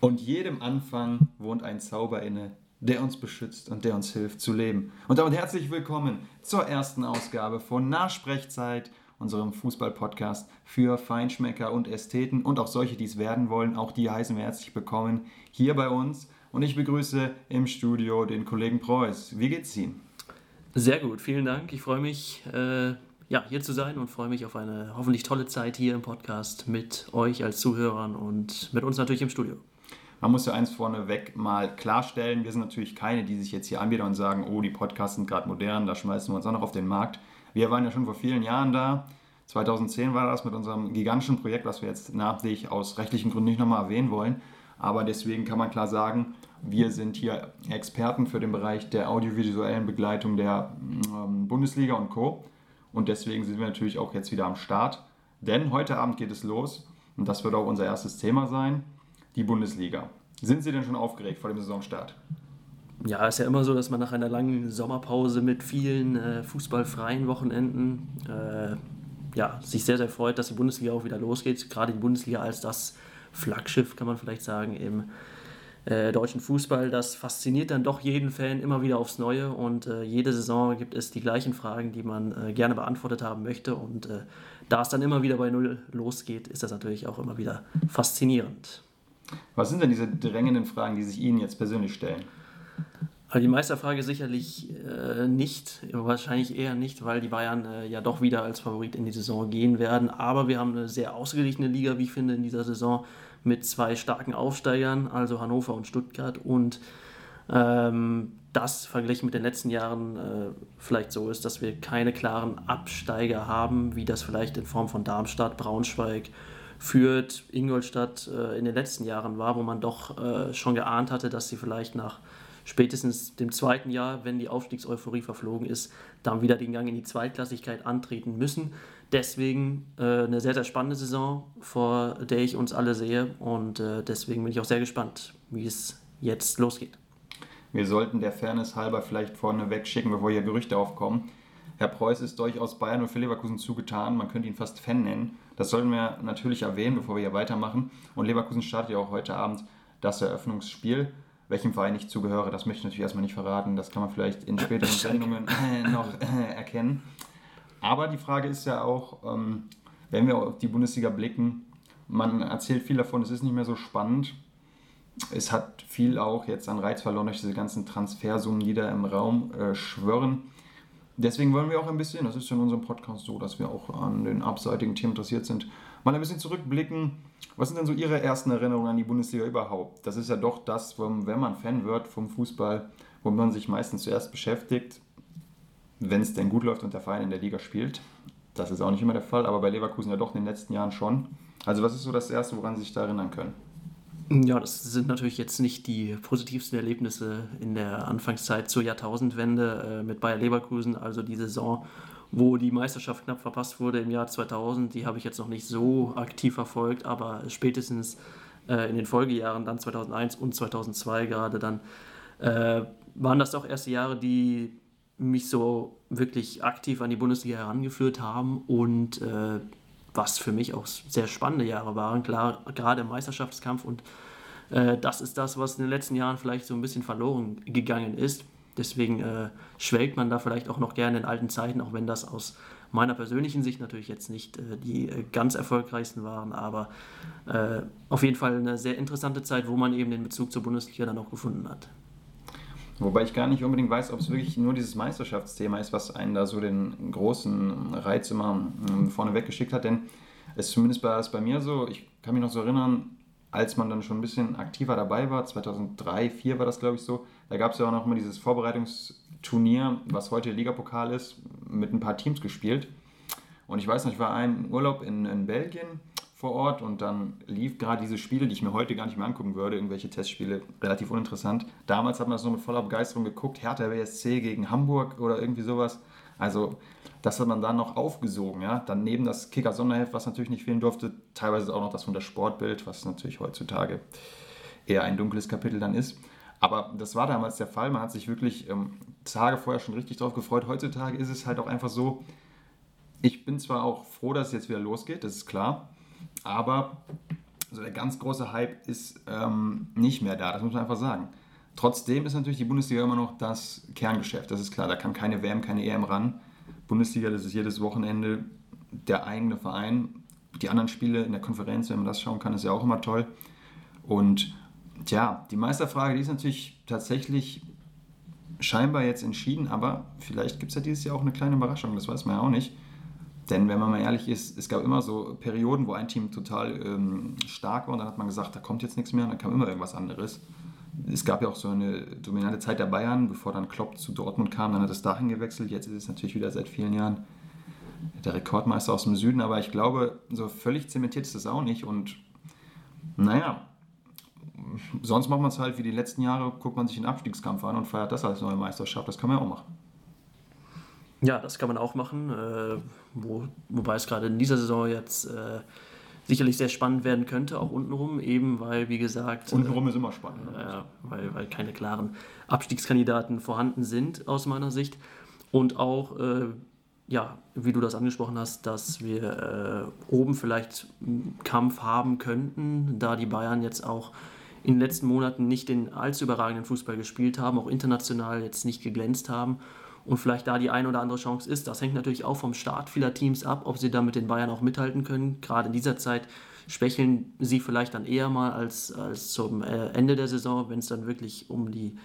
Und jedem Anfang wohnt ein Zauber inne, der uns beschützt und der uns hilft zu leben. Und damit herzlich willkommen zur ersten Ausgabe von Nachsprechzeit, unserem Fußball-Podcast für Feinschmecker und Ästheten und auch solche, die es werden wollen. Auch die heißen wir herzlich willkommen hier bei uns. Und ich begrüße im Studio den Kollegen Preuß. Wie geht's Ihnen? Sehr gut, vielen Dank. Ich freue mich, äh, ja, hier zu sein und freue mich auf eine hoffentlich tolle Zeit hier im Podcast mit euch als Zuhörern und mit uns natürlich im Studio. Man muss ja eins vorneweg mal klarstellen, wir sind natürlich keine, die sich jetzt hier anbieten und sagen, oh, die Podcasts sind gerade modern, da schmeißen wir uns auch noch auf den Markt. Wir waren ja schon vor vielen Jahren da. 2010 war das mit unserem gigantischen Projekt, was wir jetzt namentlich aus rechtlichen Gründen nicht nochmal erwähnen wollen. Aber deswegen kann man klar sagen, wir sind hier Experten für den Bereich der audiovisuellen Begleitung der ähm, Bundesliga und Co. Und deswegen sind wir natürlich auch jetzt wieder am Start. Denn heute Abend geht es los und das wird auch unser erstes Thema sein die Bundesliga. Sind Sie denn schon aufgeregt vor dem Saisonstart? Ja, ist ja immer so, dass man nach einer langen Sommerpause mit vielen äh, fußballfreien Wochenenden äh, ja, sich sehr, sehr freut, dass die Bundesliga auch wieder losgeht. Gerade die Bundesliga als das Flaggschiff, kann man vielleicht sagen, im äh, deutschen Fußball. Das fasziniert dann doch jeden Fan immer wieder aufs Neue und äh, jede Saison gibt es die gleichen Fragen, die man äh, gerne beantwortet haben möchte. Und äh, da es dann immer wieder bei Null losgeht, ist das natürlich auch immer wieder faszinierend. Was sind denn diese drängenden Fragen, die sich Ihnen jetzt persönlich stellen? Also die Meisterfrage sicherlich äh, nicht, wahrscheinlich eher nicht, weil die Bayern äh, ja doch wieder als Favorit in die Saison gehen werden. Aber wir haben eine sehr ausgeglichene Liga, wie ich finde, in dieser Saison mit zwei starken Aufsteigern, also Hannover und Stuttgart. Und ähm, das verglichen mit den letzten Jahren äh, vielleicht so ist, dass wir keine klaren Absteiger haben, wie das vielleicht in Form von Darmstadt, Braunschweig, führt Ingolstadt äh, in den letzten Jahren war, wo man doch äh, schon geahnt hatte, dass sie vielleicht nach spätestens dem zweiten Jahr, wenn die Aufstiegseuphorie verflogen ist, dann wieder den Gang in die Zweitklassigkeit antreten müssen. Deswegen äh, eine sehr, sehr spannende Saison, vor der ich uns alle sehe und äh, deswegen bin ich auch sehr gespannt, wie es jetzt losgeht. Wir sollten der Fairness halber vielleicht vorneweg schicken, bevor hier Gerüchte aufkommen. Herr Preuß ist durchaus Bayern und für Leverkusen zugetan. Man könnte ihn fast Fan nennen. Das sollten wir natürlich erwähnen, bevor wir hier weitermachen. Und Leverkusen startet ja auch heute Abend das Eröffnungsspiel. Welchem Verein ich zugehöre, das möchte ich natürlich erstmal nicht verraten. Das kann man vielleicht in späteren Sendungen äh, noch äh, erkennen. Aber die Frage ist ja auch, ähm, wenn wir auf die Bundesliga blicken, man erzählt viel davon, es ist nicht mehr so spannend. Es hat viel auch jetzt an Reiz verloren durch diese ganzen Transfersummen, die da im Raum äh, schwirren. Deswegen wollen wir auch ein bisschen, das ist in unserem Podcast so, dass wir auch an den abseitigen Themen interessiert sind, mal ein bisschen zurückblicken. Was sind denn so Ihre ersten Erinnerungen an die Bundesliga überhaupt? Das ist ja doch das, wenn man Fan wird vom Fußball, wo man sich meistens zuerst beschäftigt, wenn es denn gut läuft und der Verein in der Liga spielt. Das ist auch nicht immer der Fall, aber bei Leverkusen ja doch in den letzten Jahren schon. Also was ist so das Erste, woran Sie sich da erinnern können? Ja, das sind natürlich jetzt nicht die positivsten Erlebnisse in der Anfangszeit zur Jahrtausendwende äh, mit Bayer Leverkusen, also die Saison, wo die Meisterschaft knapp verpasst wurde im Jahr 2000. Die habe ich jetzt noch nicht so aktiv verfolgt, aber spätestens äh, in den Folgejahren, dann 2001 und 2002 gerade, dann äh, waren das doch erste Jahre, die mich so wirklich aktiv an die Bundesliga herangeführt haben und äh, was für mich auch sehr spannende Jahre waren, klar, gerade im Meisterschaftskampf und äh, das ist das, was in den letzten Jahren vielleicht so ein bisschen verloren gegangen ist. Deswegen äh, schwelgt man da vielleicht auch noch gerne in alten Zeiten, auch wenn das aus meiner persönlichen Sicht natürlich jetzt nicht äh, die äh, ganz erfolgreichsten waren, aber äh, auf jeden Fall eine sehr interessante Zeit, wo man eben den Bezug zur Bundesliga dann auch gefunden hat. Wobei ich gar nicht unbedingt weiß, ob es wirklich nur dieses Meisterschaftsthema ist, was einen da so den großen Reiz immer ähm, vorne weggeschickt hat. Denn es zumindest war es bei mir so, ich kann mich noch so erinnern, als man dann schon ein bisschen aktiver dabei war, 2003, 2004 war das glaube ich so, da gab es ja auch noch immer dieses Vorbereitungsturnier, was heute Ligapokal ist, mit ein paar Teams gespielt. Und ich weiß noch, ich war einen Urlaub in, in Belgien vor Ort und dann lief gerade diese Spiele, die ich mir heute gar nicht mehr angucken würde, irgendwelche Testspiele, relativ uninteressant. Damals hat man das noch mit voller Begeisterung geguckt, Hertha BSC gegen Hamburg oder irgendwie sowas. Also das hat man dann noch aufgesogen, ja. Dann neben das Kicker-Sonderheft, was natürlich nicht fehlen durfte, teilweise auch noch das von der Sportbild, was natürlich heutzutage eher ein dunkles Kapitel dann ist. Aber das war damals der Fall. Man hat sich wirklich ähm, Tage vorher schon richtig drauf gefreut. Heutzutage ist es halt auch einfach so, ich bin zwar auch froh, dass es jetzt wieder losgeht, das ist klar. Aber also der ganz große Hype ist ähm, nicht mehr da, das muss man einfach sagen. Trotzdem ist natürlich die Bundesliga immer noch das Kerngeschäft, das ist klar. Da kann keine WM, keine EM ran. Bundesliga, das ist jedes Wochenende der eigene Verein. Die anderen Spiele in der Konferenz, wenn man das schauen kann, ist ja auch immer toll. Und tja, die Meisterfrage, die ist natürlich tatsächlich scheinbar jetzt entschieden, aber vielleicht gibt es ja dieses Jahr auch eine kleine Überraschung, das weiß man ja auch nicht. Denn wenn man mal ehrlich ist, es gab immer so Perioden, wo ein Team total ähm, stark war und dann hat man gesagt, da kommt jetzt nichts mehr und dann kam immer irgendwas anderes. Es gab ja auch so eine dominante Zeit der Bayern, bevor dann Klopp zu Dortmund kam, dann hat es dahin gewechselt. Jetzt ist es natürlich wieder seit vielen Jahren der Rekordmeister aus dem Süden, aber ich glaube, so völlig zementiert ist das auch nicht und naja, sonst macht man es halt wie die letzten Jahre, guckt man sich den Abstiegskampf an und feiert das als neue Meisterschaft. Das kann man ja auch machen. Ja, das kann man auch machen, äh, wo, wobei es gerade in dieser Saison jetzt äh, sicherlich sehr spannend werden könnte, auch untenrum, eben weil, wie gesagt. Untenrum äh, ist immer spannend. Ne? Weil, weil keine klaren Abstiegskandidaten vorhanden sind, aus meiner Sicht. Und auch, äh, ja, wie du das angesprochen hast, dass wir äh, oben vielleicht einen Kampf haben könnten, da die Bayern jetzt auch in den letzten Monaten nicht den allzu überragenden Fußball gespielt haben, auch international jetzt nicht geglänzt haben und vielleicht da die eine oder andere Chance ist. Das hängt natürlich auch vom Start vieler Teams ab, ob sie da mit den Bayern auch mithalten können. Gerade in dieser Zeit schwächeln sie vielleicht dann eher mal als, als zum äh, Ende der Saison, wenn es dann wirklich um die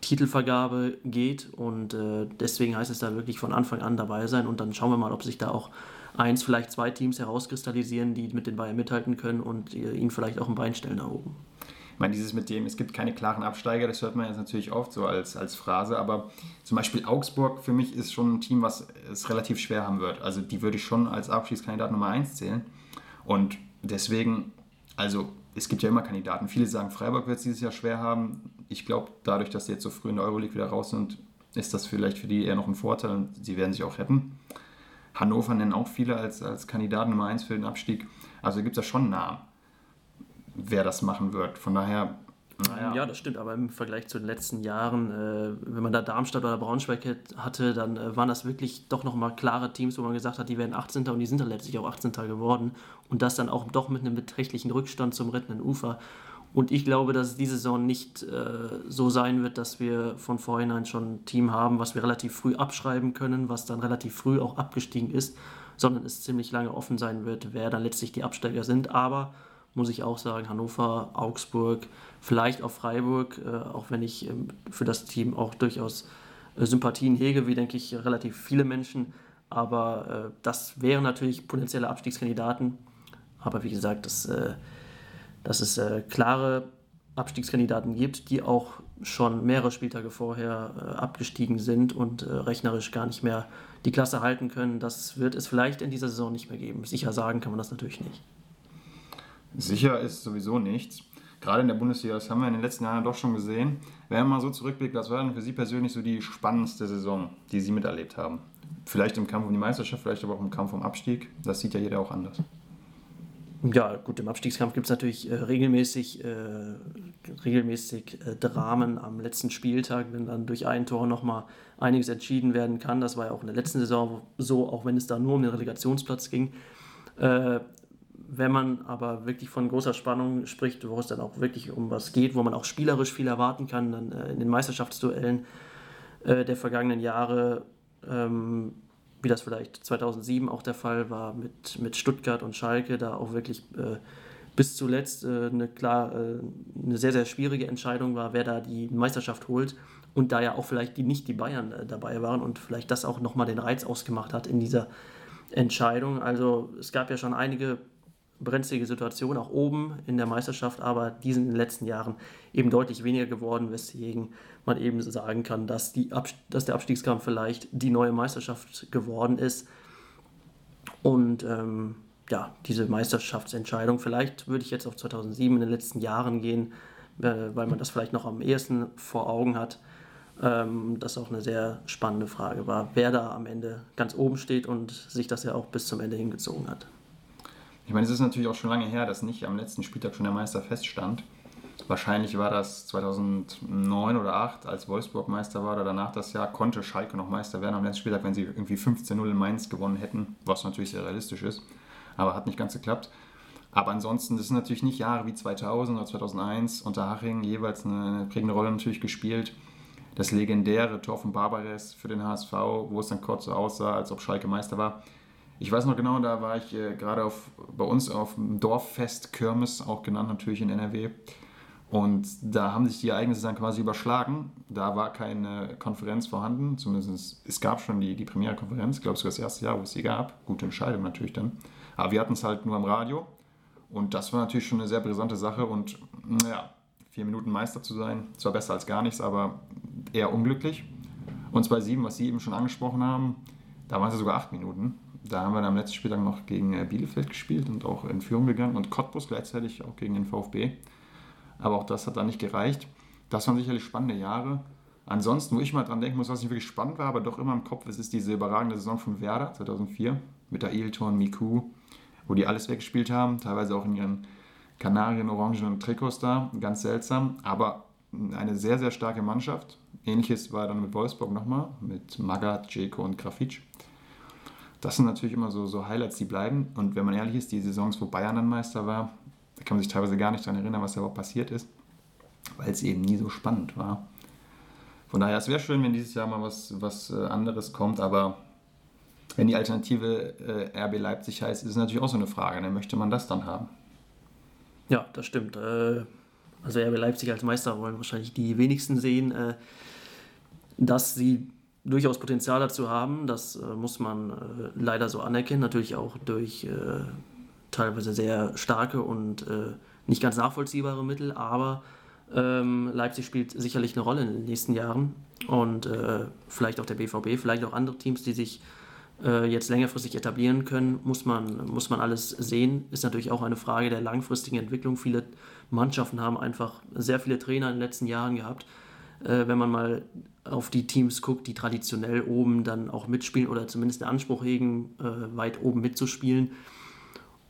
Titelvergabe geht. Und äh, deswegen heißt es da wirklich von Anfang an dabei sein. Und dann schauen wir mal, ob sich da auch eins, vielleicht zwei Teams herauskristallisieren, die mit den Bayern mithalten können und äh, ihnen vielleicht auch ein Bein stellen da oben meine, dieses mit dem, es gibt keine klaren Absteiger, das hört man jetzt natürlich oft so als, als Phrase, aber zum Beispiel Augsburg für mich ist schon ein Team, was es relativ schwer haben wird. Also die würde ich schon als Abschiedskandidat Nummer 1 zählen. Und deswegen, also es gibt ja immer Kandidaten. Viele sagen, Freiburg wird es dieses Jahr schwer haben. Ich glaube, dadurch, dass sie jetzt so früh in der Euroleague wieder raus sind, ist das vielleicht für die eher noch ein Vorteil und sie werden sich auch retten. Hannover nennen auch viele als, als Kandidaten Nummer 1 für den Abstieg. Also gibt es da schon Namen wer das machen wird. Von daher. Naja. Ja, das stimmt, aber im Vergleich zu den letzten Jahren, äh, wenn man da Darmstadt oder Braunschweig hatte, dann äh, waren das wirklich doch nochmal klare Teams, wo man gesagt hat, die werden 18. und die sind dann letztlich auch 18. geworden. Und das dann auch doch mit einem beträchtlichen Rückstand zum rettenden Ufer. Und ich glaube, dass es diese Saison nicht äh, so sein wird, dass wir von vornherein schon ein Team haben, was wir relativ früh abschreiben können, was dann relativ früh auch abgestiegen ist, sondern es ziemlich lange offen sein wird, wer dann letztlich die Absteiger sind. Aber muss ich auch sagen, Hannover, Augsburg, vielleicht auch Freiburg, äh, auch wenn ich ähm, für das Team auch durchaus äh, Sympathien hege, wie denke ich relativ viele Menschen. Aber äh, das wären natürlich potenzielle Abstiegskandidaten. Aber wie gesagt, dass, dass es klare Abstiegskandidaten gibt, die auch schon mehrere Spieltage vorher abgestiegen sind und rechnerisch gar nicht mehr die Klasse halten können, das wird es vielleicht in dieser Saison nicht mehr geben. Sicher sagen kann man das natürlich nicht. Sicher ist sowieso nichts. Gerade in der Bundesliga, das haben wir in den letzten Jahren doch schon gesehen. Wenn man mal so zurückblickt, was war denn für Sie persönlich so die spannendste Saison, die Sie miterlebt haben? Vielleicht im Kampf um die Meisterschaft, vielleicht aber auch im Kampf um Abstieg. Das sieht ja jeder auch anders. Ja, gut, im Abstiegskampf gibt es natürlich äh, regelmäßig, äh, regelmäßig äh, Dramen am letzten Spieltag, wenn dann durch ein Tor nochmal einiges entschieden werden kann. Das war ja auch in der letzten Saison so, auch wenn es da nur um den Relegationsplatz ging. Wenn man aber wirklich von großer Spannung spricht, wo es dann auch wirklich um was geht, wo man auch spielerisch viel erwarten kann, dann äh, in den Meisterschaftsduellen äh, der vergangenen Jahre, ähm, wie das vielleicht 2007 auch der Fall war mit, mit Stuttgart und Schalke, da auch wirklich äh, bis zuletzt äh, eine, klar, äh, eine sehr, sehr schwierige Entscheidung war, wer da die Meisterschaft holt. Und da ja auch vielleicht die, nicht die Bayern äh, dabei waren und vielleicht das auch nochmal den Reiz ausgemacht hat in dieser Entscheidung. Also es gab ja schon einige brenzlige Situation, auch oben in der Meisterschaft, aber die sind in den letzten Jahren eben deutlich weniger geworden, weswegen man eben sagen kann, dass, die dass der Abstiegskampf vielleicht die neue Meisterschaft geworden ist. Und ähm, ja, diese Meisterschaftsentscheidung, vielleicht würde ich jetzt auf 2007 in den letzten Jahren gehen, äh, weil man das vielleicht noch am ehesten vor Augen hat. Ähm, das auch eine sehr spannende Frage war, wer da am Ende ganz oben steht und sich das ja auch bis zum Ende hingezogen hat. Ich meine, es ist natürlich auch schon lange her, dass nicht am letzten Spieltag schon der Meister feststand. Wahrscheinlich war das 2009 oder 2008, als Wolfsburg Meister war oder danach das Jahr, konnte Schalke noch Meister werden am letzten Spieltag, wenn sie irgendwie 15-0 in Mainz gewonnen hätten, was natürlich sehr realistisch ist, aber hat nicht ganz geklappt. Aber ansonsten, das sind natürlich nicht Jahre wie 2000 oder 2001 unter Haching jeweils eine prägende Rolle natürlich gespielt. Das legendäre Tor von Barbares für den HSV, wo es dann kurz so aussah, als ob Schalke Meister war. Ich weiß noch genau, da war ich äh, gerade bei uns auf dem Dorffest Kirmes, auch genannt natürlich in NRW. Und da haben sich die Ereignisse dann quasi überschlagen. Da war keine Konferenz vorhanden, zumindest es gab schon die, die Premiere-Konferenz, ich glaube sogar das erste Jahr, wo es sie gab. Gute Entscheidung natürlich dann. Aber wir hatten es halt nur am Radio. Und das war natürlich schon eine sehr brisante Sache. Und naja, vier Minuten Meister zu sein, zwar besser als gar nichts, aber eher unglücklich. Und 2-7, was Sie eben schon angesprochen haben, da waren es sogar acht Minuten. Da haben wir dann am letzten Spieltag noch gegen äh, Bielefeld gespielt und auch in Führung gegangen und Cottbus gleichzeitig auch gegen den VfB. Aber auch das hat dann nicht gereicht. Das waren sicherlich spannende Jahre. Ansonsten, wo ich mal dran denken muss, was nicht wirklich spannend war, aber doch immer im Kopf ist, ist diese überragende Saison von Werder 2004 mit der Ailton, Miku, wo die alles weggespielt haben, teilweise auch in ihren Kanarien-orangenen Trikots da, ganz seltsam, aber eine sehr, sehr starke Mannschaft. Ähnliches war dann mit Wolfsburg nochmal, mit Magath, Jeko und Grafitsch. Das sind natürlich immer so, so Highlights, die bleiben. Und wenn man ehrlich ist, die Saisons, wo Bayern dann Meister war, da kann man sich teilweise gar nicht daran erinnern, was da überhaupt passiert ist, weil es eben nie so spannend war. Von daher, es wäre schön, wenn dieses Jahr mal was, was äh, anderes kommt, aber wenn die Alternative äh, RB Leipzig heißt, ist es natürlich auch so eine Frage. Dann möchte man das dann haben. Ja, das stimmt. Äh, also RB Leipzig als Meister wollen wahrscheinlich die wenigsten sehen. Äh, dass sie durchaus Potenzial dazu haben, das äh, muss man äh, leider so anerkennen. Natürlich auch durch teilweise sehr starke und nicht ganz nachvollziehbare Mittel, aber ähm, Leipzig spielt sicherlich eine Rolle in den nächsten Jahren und vielleicht auch der BVB, vielleicht auch andere Teams, die sich jetzt längerfristig etablieren können, muss man, muss man alles sehen. Ist natürlich auch eine Frage der langfristigen Entwicklung. Viele Mannschaften haben einfach sehr viele Trainer in den letzten Jahren gehabt. Äh, wenn man mal auf die Teams guckt, die traditionell oben dann auch mitspielen oder zumindest den Anspruch hegen, äh, weit oben mitzuspielen.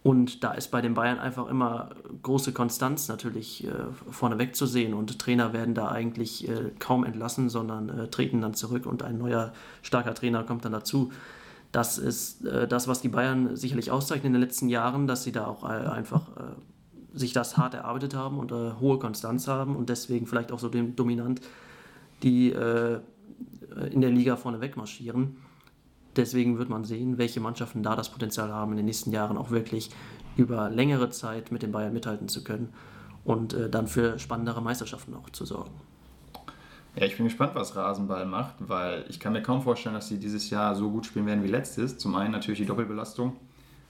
Und da ist bei den Bayern einfach immer große Konstanz natürlich äh, vorneweg zu sehen. Und Trainer werden da eigentlich äh, kaum entlassen, sondern äh, treten dann zurück und ein neuer starker Trainer kommt dann dazu. Das ist äh, das, was die Bayern sicherlich auszeichnen in den letzten Jahren, dass sie da auch äh, einfach äh, sich das hart erarbeitet haben und äh, hohe Konstanz haben und deswegen vielleicht auch so dominant die äh, in der Liga vorne wegmarschieren. Deswegen wird man sehen, welche Mannschaften da das Potenzial haben, in den nächsten Jahren auch wirklich über längere Zeit mit den Bayern mithalten zu können und äh, dann für spannendere Meisterschaften auch zu sorgen. Ja, ich bin gespannt, was Rasenball macht, weil ich kann mir kaum vorstellen, dass sie dieses Jahr so gut spielen werden wie letztes. Zum einen natürlich die Doppelbelastung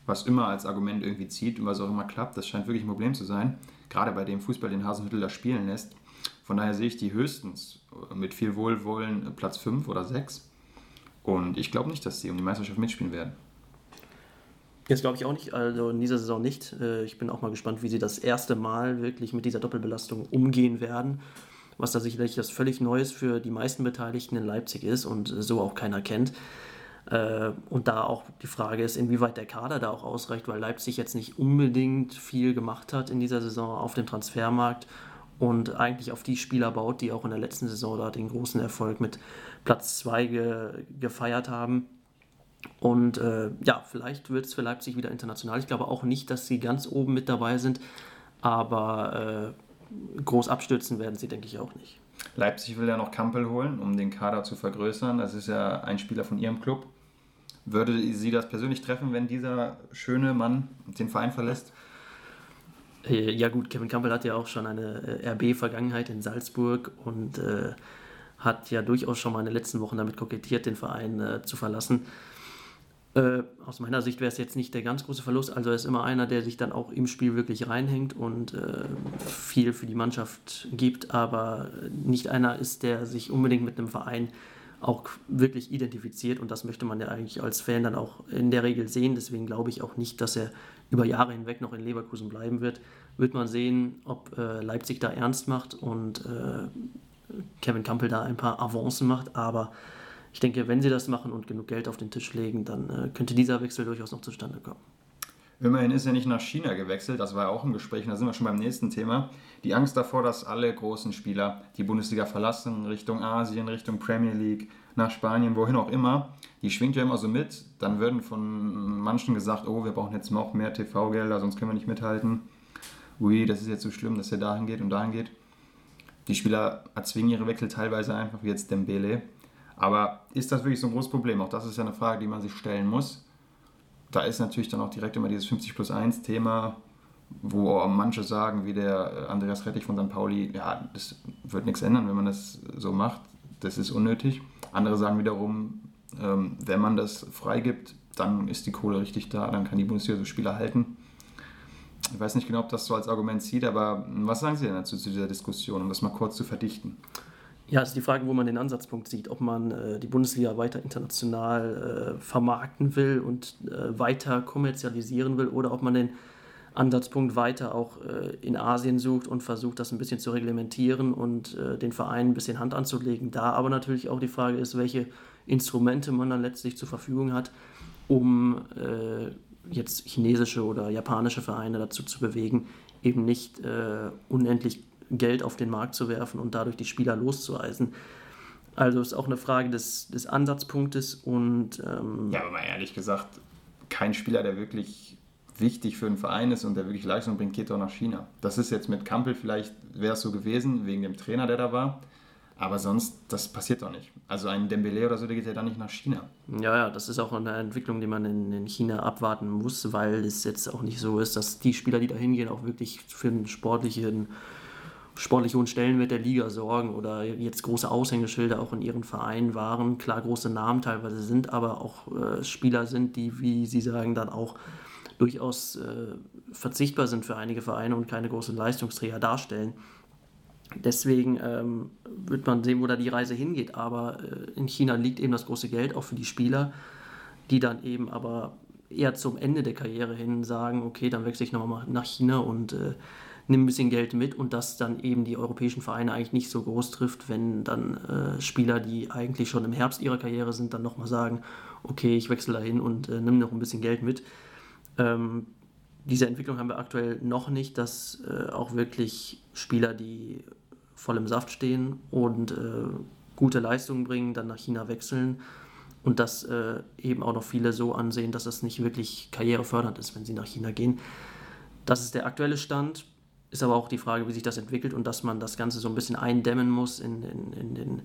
was immer als Argument irgendwie zieht und was auch immer klappt. Das scheint wirklich ein Problem zu sein. Gerade bei dem Fußball, den Hasenhüttel da spielen lässt. Von daher sehe ich die höchstens mit viel Wohlwollen Platz 5 oder 6. Und ich glaube nicht, dass sie um die Meisterschaft mitspielen werden. Jetzt glaube ich auch nicht, also in dieser Saison nicht. Äh, ich bin auch mal gespannt, wie sie das erste Mal wirklich mit dieser Doppelbelastung umgehen werden. Was da sicherlich das völlig Neues für die meisten Beteiligten in Leipzig ist und so auch keiner kennt. Äh, und da auch die Frage ist, inwieweit der Kader da auch ausreicht, weil Leipzig jetzt nicht unbedingt viel gemacht hat in dieser Saison auf dem Transfermarkt und eigentlich auf die Spieler baut, die auch in der letzten Saison da den großen Erfolg mit Platz 2 ge gefeiert haben. Und äh, ja, vielleicht wird es für Leipzig wieder international. Ich glaube auch nicht, dass sie ganz oben mit dabei sind, aber äh, groß abstürzen werden sie, denke ich, auch nicht. Leipzig will ja noch Kampel holen, um den Kader zu vergrößern. Das ist ja ein Spieler von ihrem Club. Würde sie das persönlich treffen, wenn dieser schöne Mann den Verein verlässt? Äh, ja gut, Kevin Campbell hat ja auch schon eine äh, RB-Vergangenheit in Salzburg und äh, hat ja durchaus schon mal in den letzten Wochen damit kokettiert, den Verein äh, zu verlassen. Äh, aus meiner Sicht wäre es jetzt nicht der ganz große Verlust. Also er ist immer einer, der sich dann auch im Spiel wirklich reinhängt und äh, viel für die Mannschaft gibt, aber nicht einer ist, der sich unbedingt mit einem Verein auch wirklich identifiziert und das möchte man ja eigentlich als Fan dann auch in der Regel sehen. Deswegen glaube ich auch nicht, dass er über Jahre hinweg noch in Leverkusen bleiben wird. Wird man sehen, ob äh, Leipzig da ernst macht und äh, Kevin Campbell da ein paar Avancen macht, aber ich denke, wenn sie das machen und genug Geld auf den Tisch legen, dann äh, könnte dieser Wechsel durchaus noch zustande kommen. Immerhin ist er nicht nach China gewechselt, das war ja auch im Gespräch, und da sind wir schon beim nächsten Thema. Die Angst davor, dass alle großen Spieler die Bundesliga verlassen, Richtung Asien, Richtung Premier League, nach Spanien, wohin auch immer, die schwingt ja immer so mit. Dann würden von manchen gesagt, oh, wir brauchen jetzt noch mehr TV-Gelder, sonst können wir nicht mithalten. Ui, das ist jetzt so schlimm, dass er dahin geht und dahin geht. Die Spieler erzwingen ihre Wechsel teilweise einfach, wie jetzt Dembele. Aber ist das wirklich so ein großes Problem? Auch das ist ja eine Frage, die man sich stellen muss da ist natürlich dann auch direkt immer dieses 50 plus 1 Thema, wo manche sagen, wie der äh, Andreas Rettich von St. Pauli, ja, das wird nichts ändern, wenn man das so macht, das ist unnötig. Andere sagen wiederum, ähm, wenn man das freigibt, dann ist die Kohle richtig da, dann kann die Bundesliga so Spieler halten. Ich weiß nicht genau, ob das so als Argument zieht, aber was sagen Sie denn dazu zu dieser Diskussion, um das mal kurz zu verdichten? Ja, ist die Frage, wo man den Ansatzpunkt sieht, ob man äh, die Bundesliga weiter international äh, vermarkten will und äh, weiter kommerzialisieren will oder ob man den Ansatzpunkt weiter auch äh, in Asien sucht und versucht, das ein bisschen zu reglementieren und äh, den Vereinen ein bisschen Hand anzulegen. Da aber natürlich auch die Frage ist, welche Instrumente man dann letztlich zur Verfügung hat, um äh, jetzt chinesische oder japanische Vereine dazu zu bewegen, eben nicht unendlich Geld auf den Markt zu werfen und dadurch die Spieler loszueisen. Also ist auch eine Frage des, des Ansatzpunktes und. Ähm ja, aber mal ehrlich gesagt, kein Spieler, der wirklich wichtig für einen Verein ist und der wirklich Leistung bringt, geht doch nach China. Das ist jetzt mit Kampel vielleicht, wäre es so gewesen, wegen dem Trainer, der da war. Aber sonst, das passiert doch nicht. Also ein Dembele oder so, der geht ja dann nicht nach China. Ja, ja, das ist auch eine Entwicklung, die man in, in China abwarten muss, weil es jetzt auch nicht so ist, dass die Spieler, die da hingehen, auch wirklich für einen sportlichen sportlich hohen Stellenwert der Liga sorgen oder jetzt große Aushängeschilder auch in ihren Vereinen waren. Klar, große Namen teilweise sind, aber auch äh, Spieler sind, die, wie Sie sagen, dann auch durchaus äh, verzichtbar sind für einige Vereine und keine großen Leistungsträger darstellen. Deswegen ähm, wird man sehen, wo da die Reise hingeht. Aber äh, in China liegt eben das große Geld auch für die Spieler, die dann eben aber eher zum Ende der Karriere hin sagen, okay, dann wechsle ich nochmal nach China und äh, nimm ein bisschen Geld mit und das dann eben die europäischen Vereine eigentlich nicht so groß trifft, wenn dann äh, Spieler, die eigentlich schon im Herbst ihrer Karriere sind, dann nochmal sagen, okay, ich wechsle dahin und äh, nimm noch ein bisschen Geld mit. Ähm, diese Entwicklung haben wir aktuell noch nicht, dass äh, auch wirklich Spieler, die voll im Saft stehen und äh, gute Leistungen bringen, dann nach China wechseln und dass äh, eben auch noch viele so ansehen, dass es nicht wirklich karrierefördernd ist, wenn sie nach China gehen. Das ist der aktuelle Stand. Ist aber auch die Frage, wie sich das entwickelt und dass man das Ganze so ein bisschen eindämmen muss in, in, in, den,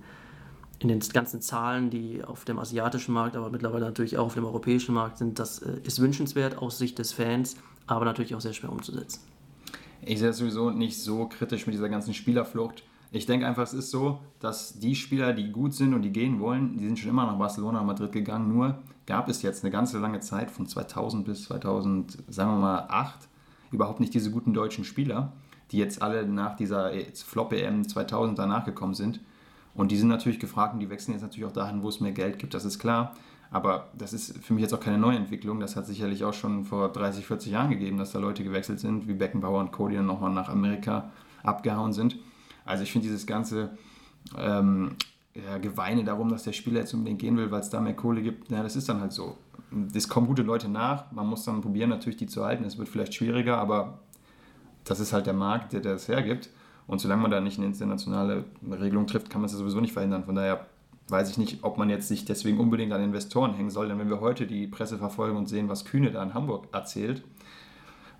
in den ganzen Zahlen, die auf dem asiatischen Markt, aber mittlerweile natürlich auch auf dem europäischen Markt sind. Das äh, ist wünschenswert aus Sicht des Fans, aber natürlich auch sehr schwer umzusetzen. Ich sehe das sowieso nicht so kritisch mit dieser ganzen Spielerflucht. Ich denke einfach, es ist so, dass die Spieler, die gut sind und die gehen wollen, die sind schon immer nach Barcelona und Madrid gegangen. Nur gab es jetzt eine ganze lange Zeit, von 2000 bis 2000, sagen wir mal 8, überhaupt nicht diese guten deutschen Spieler, die jetzt alle nach dieser Flop-EM 2000 danach gekommen sind. Und die sind natürlich gefragt und die wechseln jetzt natürlich auch dahin, wo es mehr Geld gibt, das ist klar. Aber das ist für mich jetzt auch keine Neuentwicklung. Das hat sicherlich auch schon vor 30, 40 Jahren gegeben, dass da Leute gewechselt sind, wie Beckenbauer und Cody dann nochmal nach Amerika abgehauen sind. Also ich finde dieses ganze ähm, ja, Geweine darum, dass der Spieler jetzt unbedingt gehen will, weil es da mehr Kohle gibt, ja, das ist dann halt so es kommen gute Leute nach. Man muss dann probieren, natürlich die zu halten. Es wird vielleicht schwieriger, aber das ist halt der Markt, der das hergibt. Und solange man da nicht eine internationale Regelung trifft, kann man es ja sowieso nicht verhindern. Von daher weiß ich nicht, ob man jetzt sich deswegen unbedingt an Investoren hängen soll. Denn wenn wir heute die Presse verfolgen und sehen, was Kühne da in Hamburg erzählt,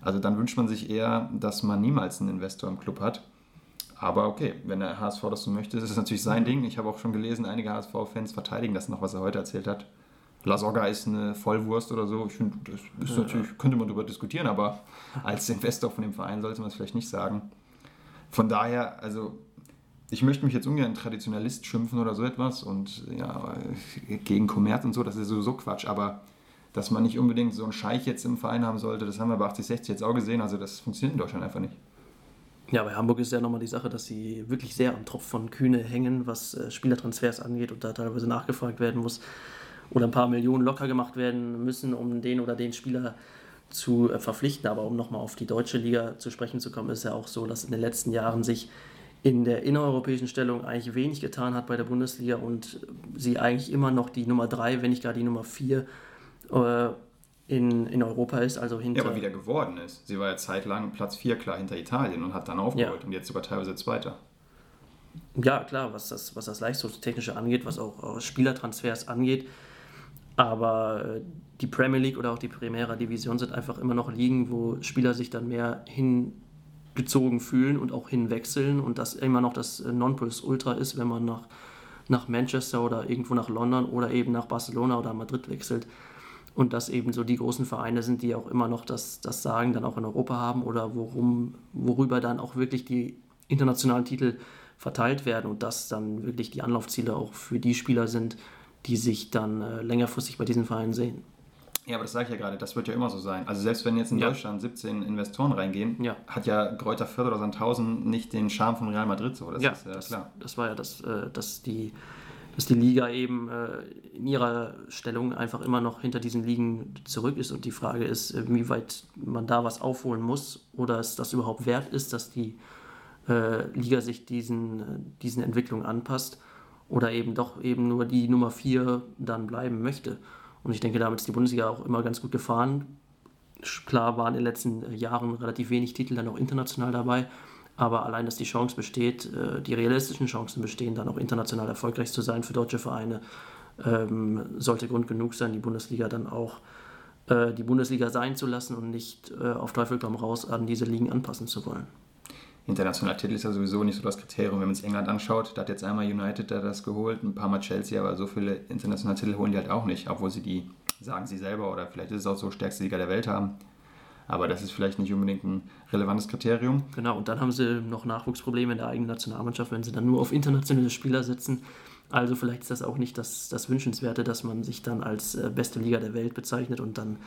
also dann wünscht man sich eher, dass man niemals einen Investor im Club hat. Aber okay, wenn der HSV das so möchte, ist es natürlich sein Ding. Ich habe auch schon gelesen, einige HSV-Fans verteidigen das noch, was er heute erzählt hat. Lasogga ist eine Vollwurst oder so. Ich finde, das ist natürlich, könnte man darüber diskutieren, aber als Investor von dem Verein sollte man es vielleicht nicht sagen. Von daher, also ich möchte mich jetzt ungern Traditionalist schimpfen oder so etwas und ja, gegen Kommerz und so, das ist sowieso Quatsch, aber dass man nicht unbedingt so einen Scheich jetzt im Verein haben sollte, das haben wir bei 8060 jetzt auch gesehen, also das funktioniert in Deutschland einfach nicht. Ja, bei Hamburg ist ja nochmal die Sache, dass sie wirklich sehr am Tropf von Kühne hängen, was äh, Spielertransfers angeht und da teilweise nachgefragt werden muss oder ein paar Millionen locker gemacht werden müssen, um den oder den Spieler zu äh, verpflichten. Aber um nochmal auf die deutsche Liga zu sprechen zu kommen, ist ja auch so, dass in den letzten Jahren sich in der innereuropäischen Stellung eigentlich wenig getan hat bei der Bundesliga und sie eigentlich immer noch die Nummer drei, wenn nicht gar die Nummer vier äh, in, in Europa ist, also hinter. Ja, aber wieder geworden ist. Sie war ja zeitlang Platz 4 klar hinter Italien und hat dann aufgeholt Ja. und jetzt sogar teilweise Zweiter. Ja, klar, was das, was das Leistungstechnische angeht, was auch äh, Spielertransfers angeht. Aber äh, die Premier League oder auch die Primera Division sind einfach immer noch Ligen, wo Spieler sich dann mehr hingezogen fühlen und auch hinwechseln und das immer noch das äh, Nonplusultra ist, wenn man nach, nach Manchester oder irgendwo nach London oder eben nach Barcelona oder Madrid wechselt. Und das eben so die großen Vereine sind, die auch immer noch das, das Sagen dann auch in Europa haben oder worum, worüber dann auch wirklich die internationalen Titel verteilt werden und das dann wirklich die Anlaufziele auch für die Spieler sind, die sich dann äh, längerfristig bei diesen Vereinen sehen. Ja, aber das sage ich ja gerade, das wird ja immer so sein. Also selbst wenn jetzt in Ja. Deutschland 17 Investoren reingehen, Ja. hat ja Greuther Fürth oder Sandhausen nicht den Charme von Real Madrid so. Das ja, ist ja das, klar. das war ja das, äh, dass, die, dass die Liga eben äh, in ihrer Stellung einfach immer noch hinter diesen Ligen zurück ist und die Frage ist, inwieweit man da was aufholen muss oder es das überhaupt wert ist, dass die äh, Liga sich diesen, äh, diesen Entwicklungen anpasst oder eben doch eben nur die Nummer 4 dann bleiben möchte. Und ich denke, damit ist die Bundesliga auch immer ganz gut gefahren. Klar waren in den letzten Jahren relativ wenig Titel dann auch international dabei, aber allein, dass die Chance besteht, äh, die realistischen Chancen bestehen, dann auch international erfolgreich zu sein für deutsche Vereine, ähm, sollte Grund genug sein, die Bundesliga dann auch äh, die Bundesliga sein zu lassen und nicht äh, auf Teufel komm raus an diese Ligen anpassen zu wollen. Internationaler Titel ist ja sowieso nicht so das Kriterium. Wenn man sich England anschaut, da hat jetzt einmal United da das geholt, ein paar Mal Chelsea, aber so viele internationale Titel holen die halt auch nicht, obwohl sie die, sagen sie selber, oder vielleicht ist es auch so, stärkste Liga der Welt haben. Aber das ist vielleicht nicht unbedingt ein relevantes Kriterium. Genau, und dann haben sie noch Nachwuchsprobleme in der eigenen Nationalmannschaft, wenn sie dann nur auf internationale Spieler setzen. Also vielleicht ist das auch nicht das, das Wünschenswerte, dass man sich dann als äh, beste Liga der Welt bezeichnet und dann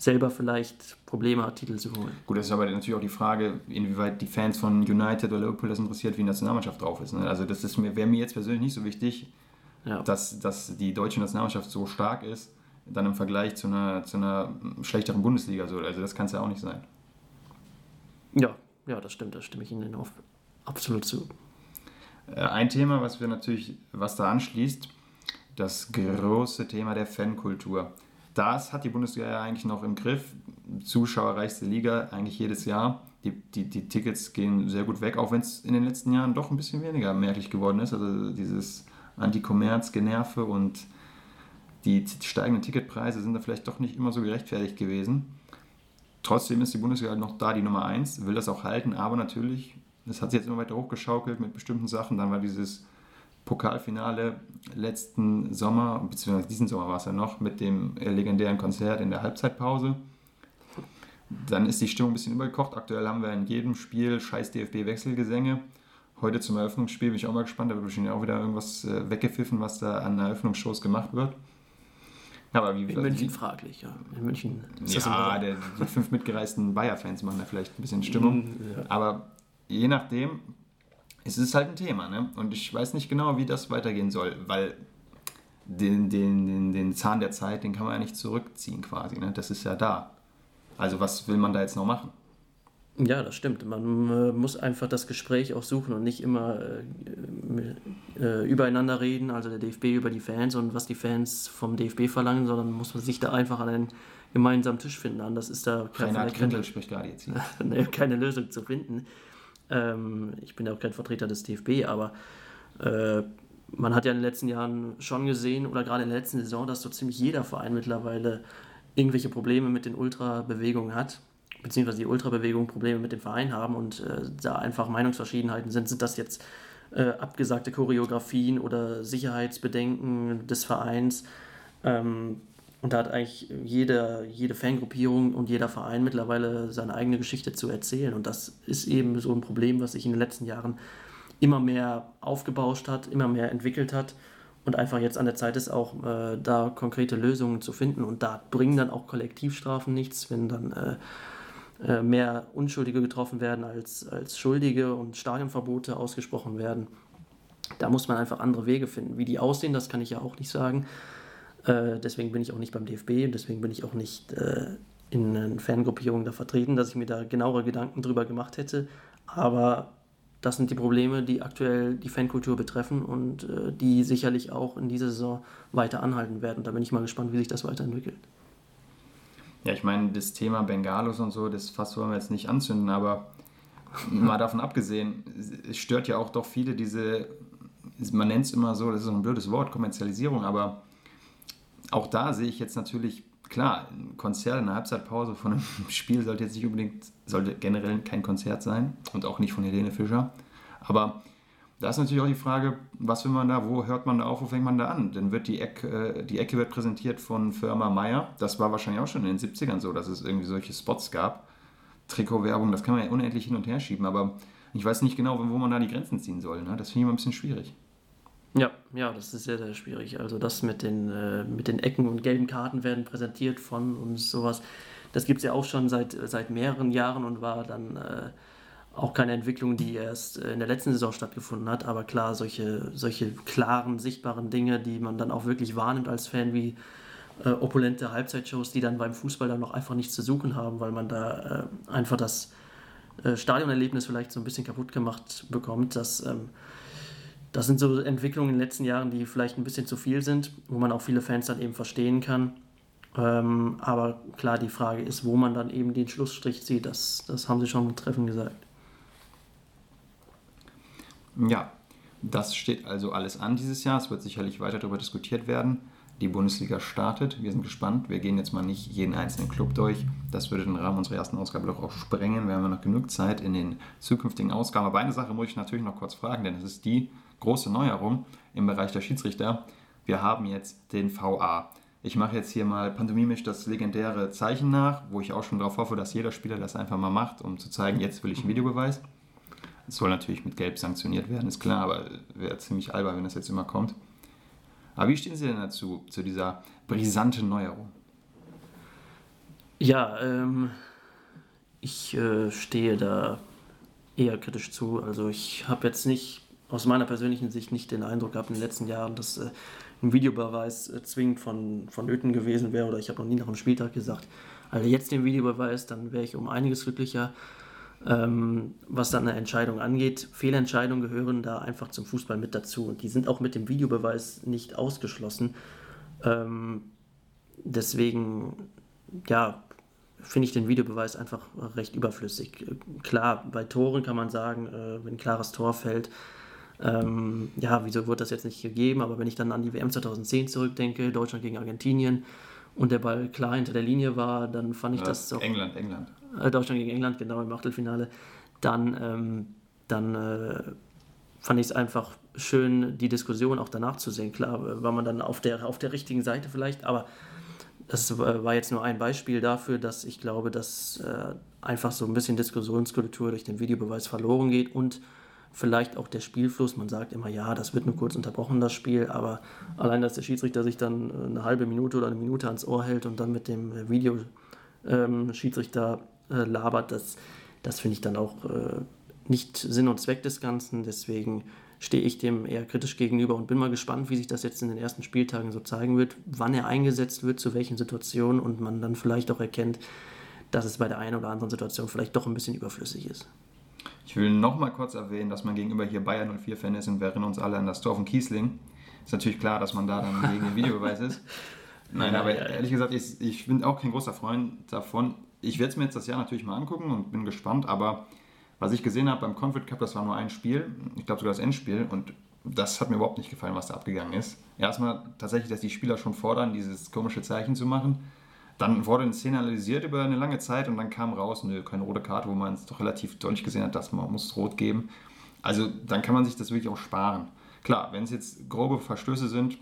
selber vielleicht Probleme hat, Titel zu holen. Gut, das ist aber natürlich auch die Frage, inwieweit die Fans von United oder Liverpool das interessiert, wie die Nationalmannschaft drauf ist. Ne? Also das ist mir, wäre mir jetzt persönlich nicht so wichtig, Ja. dass, dass die deutsche Nationalmannschaft so stark ist, dann im Vergleich zu einer, zu einer schlechteren Bundesliga. So. Also das kann es ja auch nicht sein. Ja, ja, das stimmt, da stimme ich Ihnen auf, absolut zu. Äh, Ein Thema, was wir natürlich, was da anschließt, das große Thema der Fankultur. Das hat die Bundesliga ja eigentlich noch im Griff. Zuschauerreichste Liga eigentlich jedes Jahr. Die, die, die Tickets gehen sehr gut weg, auch wenn es in den letzten Jahren doch ein bisschen weniger merklich geworden ist. Also dieses Anti-Kommerz-Generve und die steigenden Ticketpreise sind da vielleicht doch nicht immer so gerechtfertigt gewesen. Trotzdem ist die Bundesliga noch da die Nummer 1, will das auch halten, aber natürlich, das hat sich jetzt immer weiter hochgeschaukelt mit bestimmten Sachen. Dann war dieses Pokalfinale letzten Sommer, beziehungsweise diesen Sommer war es ja noch, mit dem äh, legendären Konzert in der Halbzeitpause. Dann ist die Stimmung ein bisschen übergekocht. Aktuell haben wir in jedem Spiel scheiß DFB-Wechselgesänge. Heute zum Eröffnungsspiel bin ich auch mal gespannt, da wird bestimmt auch wieder irgendwas äh, weggepfiffen, was da an Eröffnungsshows gemacht wird. Ja, aber wie In München fraglich, ja. In München ist ja, der, die fünf mitgereisten Bayer-Fans machen da vielleicht ein bisschen Stimmung. Mm, ja. Aber je nachdem, es ist halt ein Thema. Ne? Und ich weiß nicht genau, wie das weitergehen soll, weil den, den, den, den Zahn der Zeit, den kann man ja nicht zurückziehen quasi. Ne? Das ist ja da. Also was will man da jetzt noch machen? Ja, das stimmt. Man äh, muss einfach das Gespräch auch suchen und nicht immer äh, äh, übereinander reden, also der DFB über die Fans und was die Fans vom DFB verlangen, sondern muss man sich da einfach an einen gemeinsamen Tisch finden. Anders ist da kein, Reinhard keine, Grindel spricht gerade jetzt hier. keine Lösung zu finden. Ähm, ich bin ja auch kein Vertreter des DFB, aber äh, man hat ja in den letzten Jahren schon gesehen, oder gerade in der letzten Saison, dass so ziemlich jeder Verein mittlerweile irgendwelche Probleme mit den Ultrabewegungen hat, beziehungsweise die Ultrabewegungen Probleme mit dem Verein haben und äh, da einfach Meinungsverschiedenheiten sind. Sind das jetzt äh, abgesagte Choreografien oder Sicherheitsbedenken des Vereins? Ähm, und da hat eigentlich jede, jede Fangruppierung und jeder Verein mittlerweile seine eigene Geschichte zu erzählen. Und das ist eben so ein Problem, was sich in den letzten Jahren immer mehr aufgebauscht hat, immer mehr entwickelt hat. Und einfach jetzt an der Zeit ist auch, äh, da konkrete Lösungen zu finden. Und da bringen dann auch Kollektivstrafen nichts, wenn dann äh, äh, mehr Unschuldige getroffen werden als, als Schuldige und Stadionverbote ausgesprochen werden. Da muss man einfach andere Wege finden. Wie die aussehen, das kann ich ja auch nicht sagen. Äh, deswegen bin ich auch nicht beim DFB und deswegen bin ich auch nicht äh, in einer Fangruppierung da vertreten, dass ich mir da genauere Gedanken drüber gemacht hätte. Aber das sind die Probleme, die aktuell die Fankultur betreffen und äh, die sicherlich auch in dieser Saison weiter anhalten werden. Da bin ich mal gespannt, wie sich das weiterentwickelt. Ja, ich meine, das Thema Bengalos und so, das Fass wollen wir jetzt nicht anzünden, aber mal davon abgesehen, es stört ja auch doch viele diese, man nennt es immer so, das ist so ein blödes Wort, Kommerzialisierung, aber auch da sehe ich jetzt natürlich, klar, ein Konzert in der Halbzeitpause von einem Spiel sollte jetzt nicht unbedingt, sollte generell kein Konzert sein und auch nicht von Helene Fischer, aber da ist natürlich auch die Frage, was will man da, wo hört man da auf, wo fängt man da an? Dann wird die Ecke, äh, die Ecke wird präsentiert von Firma Meyer. Das war wahrscheinlich auch schon in den 70ern so, dass es irgendwie solche Spots gab. Trikotwerbung, das kann man ja unendlich hin und her schieben, aber ich weiß nicht genau, wo man da die Grenzen ziehen soll. Ne? Das finde ich immer ein bisschen schwierig. Ja, ja, das ist sehr, sehr schwierig. Also das mit den, äh, mit den Ecken und gelben Karten werden präsentiert von und sowas. Das gibt es ja auch schon seit, seit mehreren Jahren und war dann äh, auch keine Entwicklung, die erst in der letzten Saison stattgefunden hat. Aber klar, solche, solche klaren, sichtbaren Dinge, die man dann auch wirklich wahrnimmt als Fan, wie äh, opulente Halbzeitshows, die dann beim Fußball dann noch einfach nichts zu suchen haben, weil man da äh, einfach das äh, Stadionerlebnis vielleicht so ein bisschen kaputt gemacht bekommt. Das, ähm, das sind so Entwicklungen in den letzten Jahren, die vielleicht ein bisschen zu viel sind, wo man auch viele Fans dann eben verstehen kann. Ähm, aber klar, die Frage ist, wo man dann eben den Schlussstrich zieht. Das, das haben Sie schon treffend gesagt. Ja, das steht also alles an dieses Jahr. Es wird sicherlich weiter darüber diskutiert werden. Die Bundesliga startet. Wir sind gespannt. Wir gehen jetzt mal nicht jeden einzelnen Club durch. Das würde den Rahmen unserer ersten Ausgabe doch auch sprengen. Wir haben ja noch genug Zeit in den zukünftigen Ausgaben. Aber eine Sache muss ich natürlich noch kurz fragen, denn es ist die große Neuerung im Bereich der Schiedsrichter. Wir haben jetzt den VA. Ich mache jetzt hier mal pantomimisch das legendäre Zeichen nach, wo ich auch schon darauf hoffe, dass jeder Spieler das einfach mal macht, um zu zeigen, jetzt will ich einen Videobeweis. Es soll natürlich mit Gelb sanktioniert werden, ist klar, aber wäre ziemlich albern, wenn das jetzt immer kommt. Aber wie stehen Sie denn dazu, zu dieser brisanten Neuerung? Ja, ähm, ich äh, stehe da eher kritisch zu. Also ich habe jetzt nicht aus meiner persönlichen Sicht nicht den Eindruck gehabt in den letzten Jahren, dass äh, ein Videobeweis äh, zwingend von, vonnöten gewesen wäre oder ich habe noch nie nach einem Spieltag gesagt, also jetzt den Videobeweis, dann wäre ich um einiges glücklicher. Ähm, was dann eine Entscheidung angeht. Fehlentscheidungen gehören da einfach zum Fußball mit dazu und die sind auch mit dem Videobeweis nicht ausgeschlossen. Ähm, deswegen, ja, finde ich den Videobeweis einfach recht überflüssig. Klar, bei Toren kann man sagen, äh, wenn ein klares Tor fällt, ähm, ja, wieso wird das jetzt nicht gegeben? Aber wenn ich dann an die WM 2010 zurückdenke, Deutschland gegen Argentinien und der Ball klar hinter der Linie war, dann fand ich ja, das auch. England, England. Äh, Deutschland gegen England, genau im Achtelfinale, dann, ähm, dann äh, fand ich es einfach schön, die Diskussion auch danach zu sehen. Klar, war man dann auf der, auf der richtigen Seite vielleicht, aber das war jetzt nur ein Beispiel dafür, dass ich glaube, dass äh, einfach so ein bisschen Diskussionskultur durch den Videobeweis verloren geht und vielleicht auch der Spielfluss. Man sagt immer, ja, das wird nur kurz unterbrochen, das Spiel, aber allein, dass der Schiedsrichter sich dann eine halbe Minute oder eine Minute ans Ohr hält und dann mit dem Videoschiedsrichter äh, labert, das, das finde ich dann auch äh, nicht Sinn und Zweck des Ganzen. Deswegen stehe ich dem eher kritisch gegenüber und bin mal gespannt, wie sich das jetzt in den ersten Spieltagen so zeigen wird, wann er eingesetzt wird, zu welchen Situationen und man dann vielleicht auch erkennt, dass es bei der einen oder anderen Situation vielleicht doch ein bisschen überflüssig ist. Ich will noch mal kurz erwähnen, dass man gegenüber hier Bayern 04-Fan ist und wir erinnern uns alle an das Tor von Kiesling. Ist natürlich klar, dass man da dann gegen den Videobeweis ist. Nein, aber ehrlich gesagt, ich, ich bin auch kein großer Freund davon ich werde es mir jetzt das Jahr natürlich mal angucken und bin gespannt, aber was ich gesehen habe beim Confed Cup, das war nur ein Spiel, ich glaube sogar das Endspiel und das hat mir überhaupt nicht gefallen, was da abgegangen ist. Erstmal tatsächlich, dass die Spieler schon fordern, dieses komische Zeichen zu machen. Dann wurde eine Szene analysiert über eine lange Zeit und dann kam raus, nö, keine rote Karte, wo man es doch relativ deutlich gesehen hat, dass man muss rot geben. Also dann kann man sich das wirklich auch sparen. Klar, wenn es jetzt grobe Verstöße sind,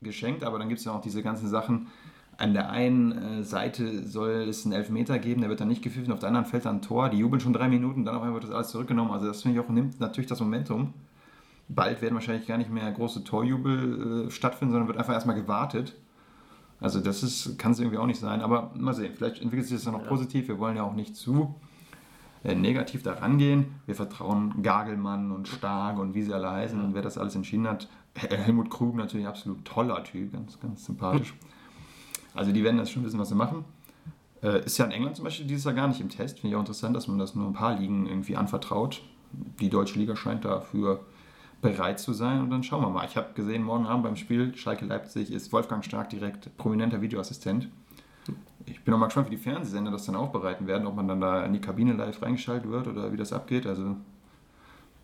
geschenkt, aber dann gibt es ja auch diese ganzen Sachen, an der einen äh, Seite soll es einen Elfmeter geben, der wird dann nicht gepfiffen, auf der anderen fällt dann ein Tor, die jubeln schon drei Minuten, dann auf einmal wird das alles zurückgenommen. Also das finde ich auch, nimmt natürlich das Momentum. Bald werden wahrscheinlich gar nicht mehr große Torjubel äh, stattfinden, sondern wird einfach erstmal gewartet. Also das ist, kann es irgendwie auch nicht sein, aber mal sehen, vielleicht entwickelt sich das dann noch ja. positiv. Wir wollen ja auch nicht zu äh, negativ da rangehen. Wir vertrauen Gagelmann und Stark und wie sie alle heißen ja. und wer das alles entschieden hat. Helmut Krug natürlich absolut toller Typ, ganz, ganz sympathisch. Also die werden das schon wissen, was sie machen. Äh, ist ja in England zum Beispiel dieses Jahr gar nicht im Test. Finde ich auch interessant, dass man das nur ein paar Ligen irgendwie anvertraut. Die deutsche Liga scheint dafür bereit zu sein und dann schauen wir mal. Ich habe gesehen, morgen Abend beim Spiel Schalke Leipzig ist Wolfgang Stark direkt prominenter Videoassistent. ich bin auch mal gespannt, wie die Fernsehsender das dann aufbereiten werden, ob man dann da in die Kabine live reingeschaltet wird oder wie das abgeht. Also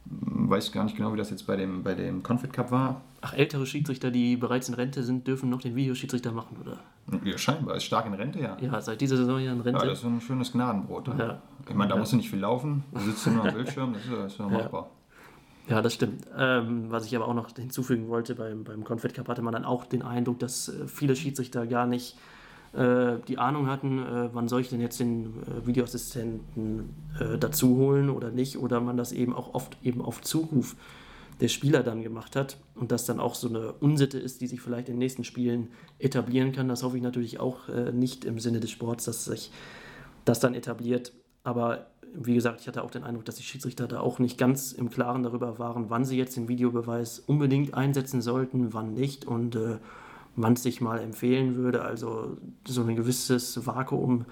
weiß gar nicht genau, wie das jetzt bei dem, bei dem Confit Cup war. Ach, ältere Schiedsrichter, die bereits in Rente sind, dürfen noch den Videoschiedsrichter machen, oder? Ja, scheinbar. Ist stark in Rente, ja. Ja, seit dieser Saison ja in Rente. Ja, das ist ein schönes Gnadenbrot. Ja. Ich meine, da Ja. musst du nicht viel laufen, du sitzt ja nur am Bildschirm, das ist, das ist ja machbar. Ja, das stimmt. Ähm, was ich aber auch noch hinzufügen wollte, beim, beim Confed Cup hatte man dann auch den Eindruck, dass äh, viele Schiedsrichter gar nicht äh, die Ahnung hatten, äh, wann soll ich denn jetzt den äh, Videoassistenten äh, dazu holen oder nicht, oder man das eben auch oft eben auf Zuruf der Spieler dann gemacht hat und das dann auch so eine Unsitte ist, die sich vielleicht in den nächsten Spielen etablieren kann. Das hoffe ich natürlich auch äh, nicht im Sinne des Sports, dass sich das dann etabliert. Aber wie gesagt, ich hatte auch den Eindruck, dass die Schiedsrichter da auch nicht ganz im Klaren darüber waren, wann sie jetzt den Videobeweis unbedingt einsetzen sollten, wann nicht und äh, wann es sich mal empfehlen würde. Also so ein gewisses Vakuum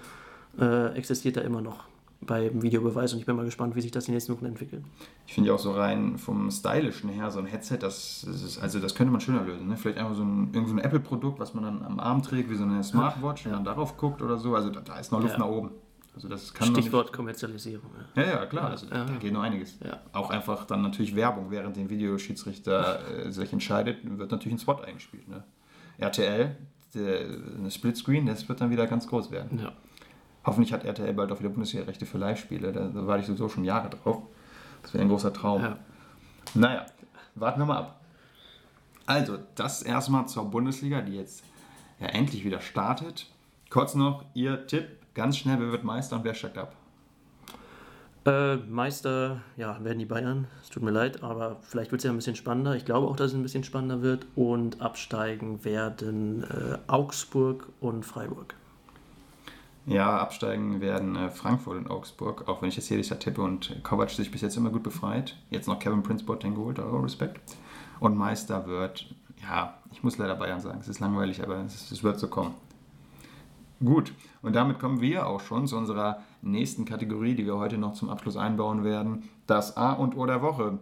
äh, existiert da immer noch beim Videobeweis und ich bin mal gespannt, wie sich das die nächsten Wochen entwickelt. Ich finde ja auch so rein vom Stylischen her, so ein Headset, das, ist, also das könnte man schöner lösen. Ne? Vielleicht einfach so ein, irgend so ein Apple-Produkt, was man dann am Arm trägt, wie so eine Smartwatch, wenn man darauf guckt oder so. Also da, da ist noch Luft Ja. nach oben. Also das kann Stichwort Kommerzialisierung. Ja. Ja, ja, klar, also, Ja. da geht noch einiges. Ja. Auch einfach dann natürlich Werbung, während den Videoschiedsrichter äh, sich entscheidet, wird natürlich ein Spot eingespielt. Ne? RTL, der, eine Splitscreen, das wird dann wieder ganz groß werden. Hoffentlich hat RTL bald auch wieder Bundesliga-Rechte für Live-Spiele, da, da warte ich sowieso schon Jahre drauf. Das wäre ein großer Traum. Ja. Naja, warten wir mal ab. Also, das erstmal zur Bundesliga, die jetzt ja endlich wieder startet. Kurz noch Ihr Tipp, ganz schnell, wer wird Meister und wer steigt ab? Äh, Meister, ja, werden die Bayern. Es tut mir leid, aber vielleicht wird es ja ein bisschen spannender. Ich glaube auch, dass es ein bisschen spannender wird. Und absteigen werden äh, Augsburg und Freiburg. Ja, absteigen werden äh, Frankfurt und Augsburg, auch wenn ich jetzt jedes Jahr tippe und Kovac sich bis jetzt immer gut befreit. Jetzt noch Kevin Prince Boateng geholt, aber Respekt. Und Meister wird, ja, ich muss leider Bayern sagen, es ist langweilig, aber es, es wird so kommen. Gut, und damit kommen wir auch schon zu unserer nächsten Kategorie, die wir heute noch zum Abschluss einbauen werden. Das A und O der Woche.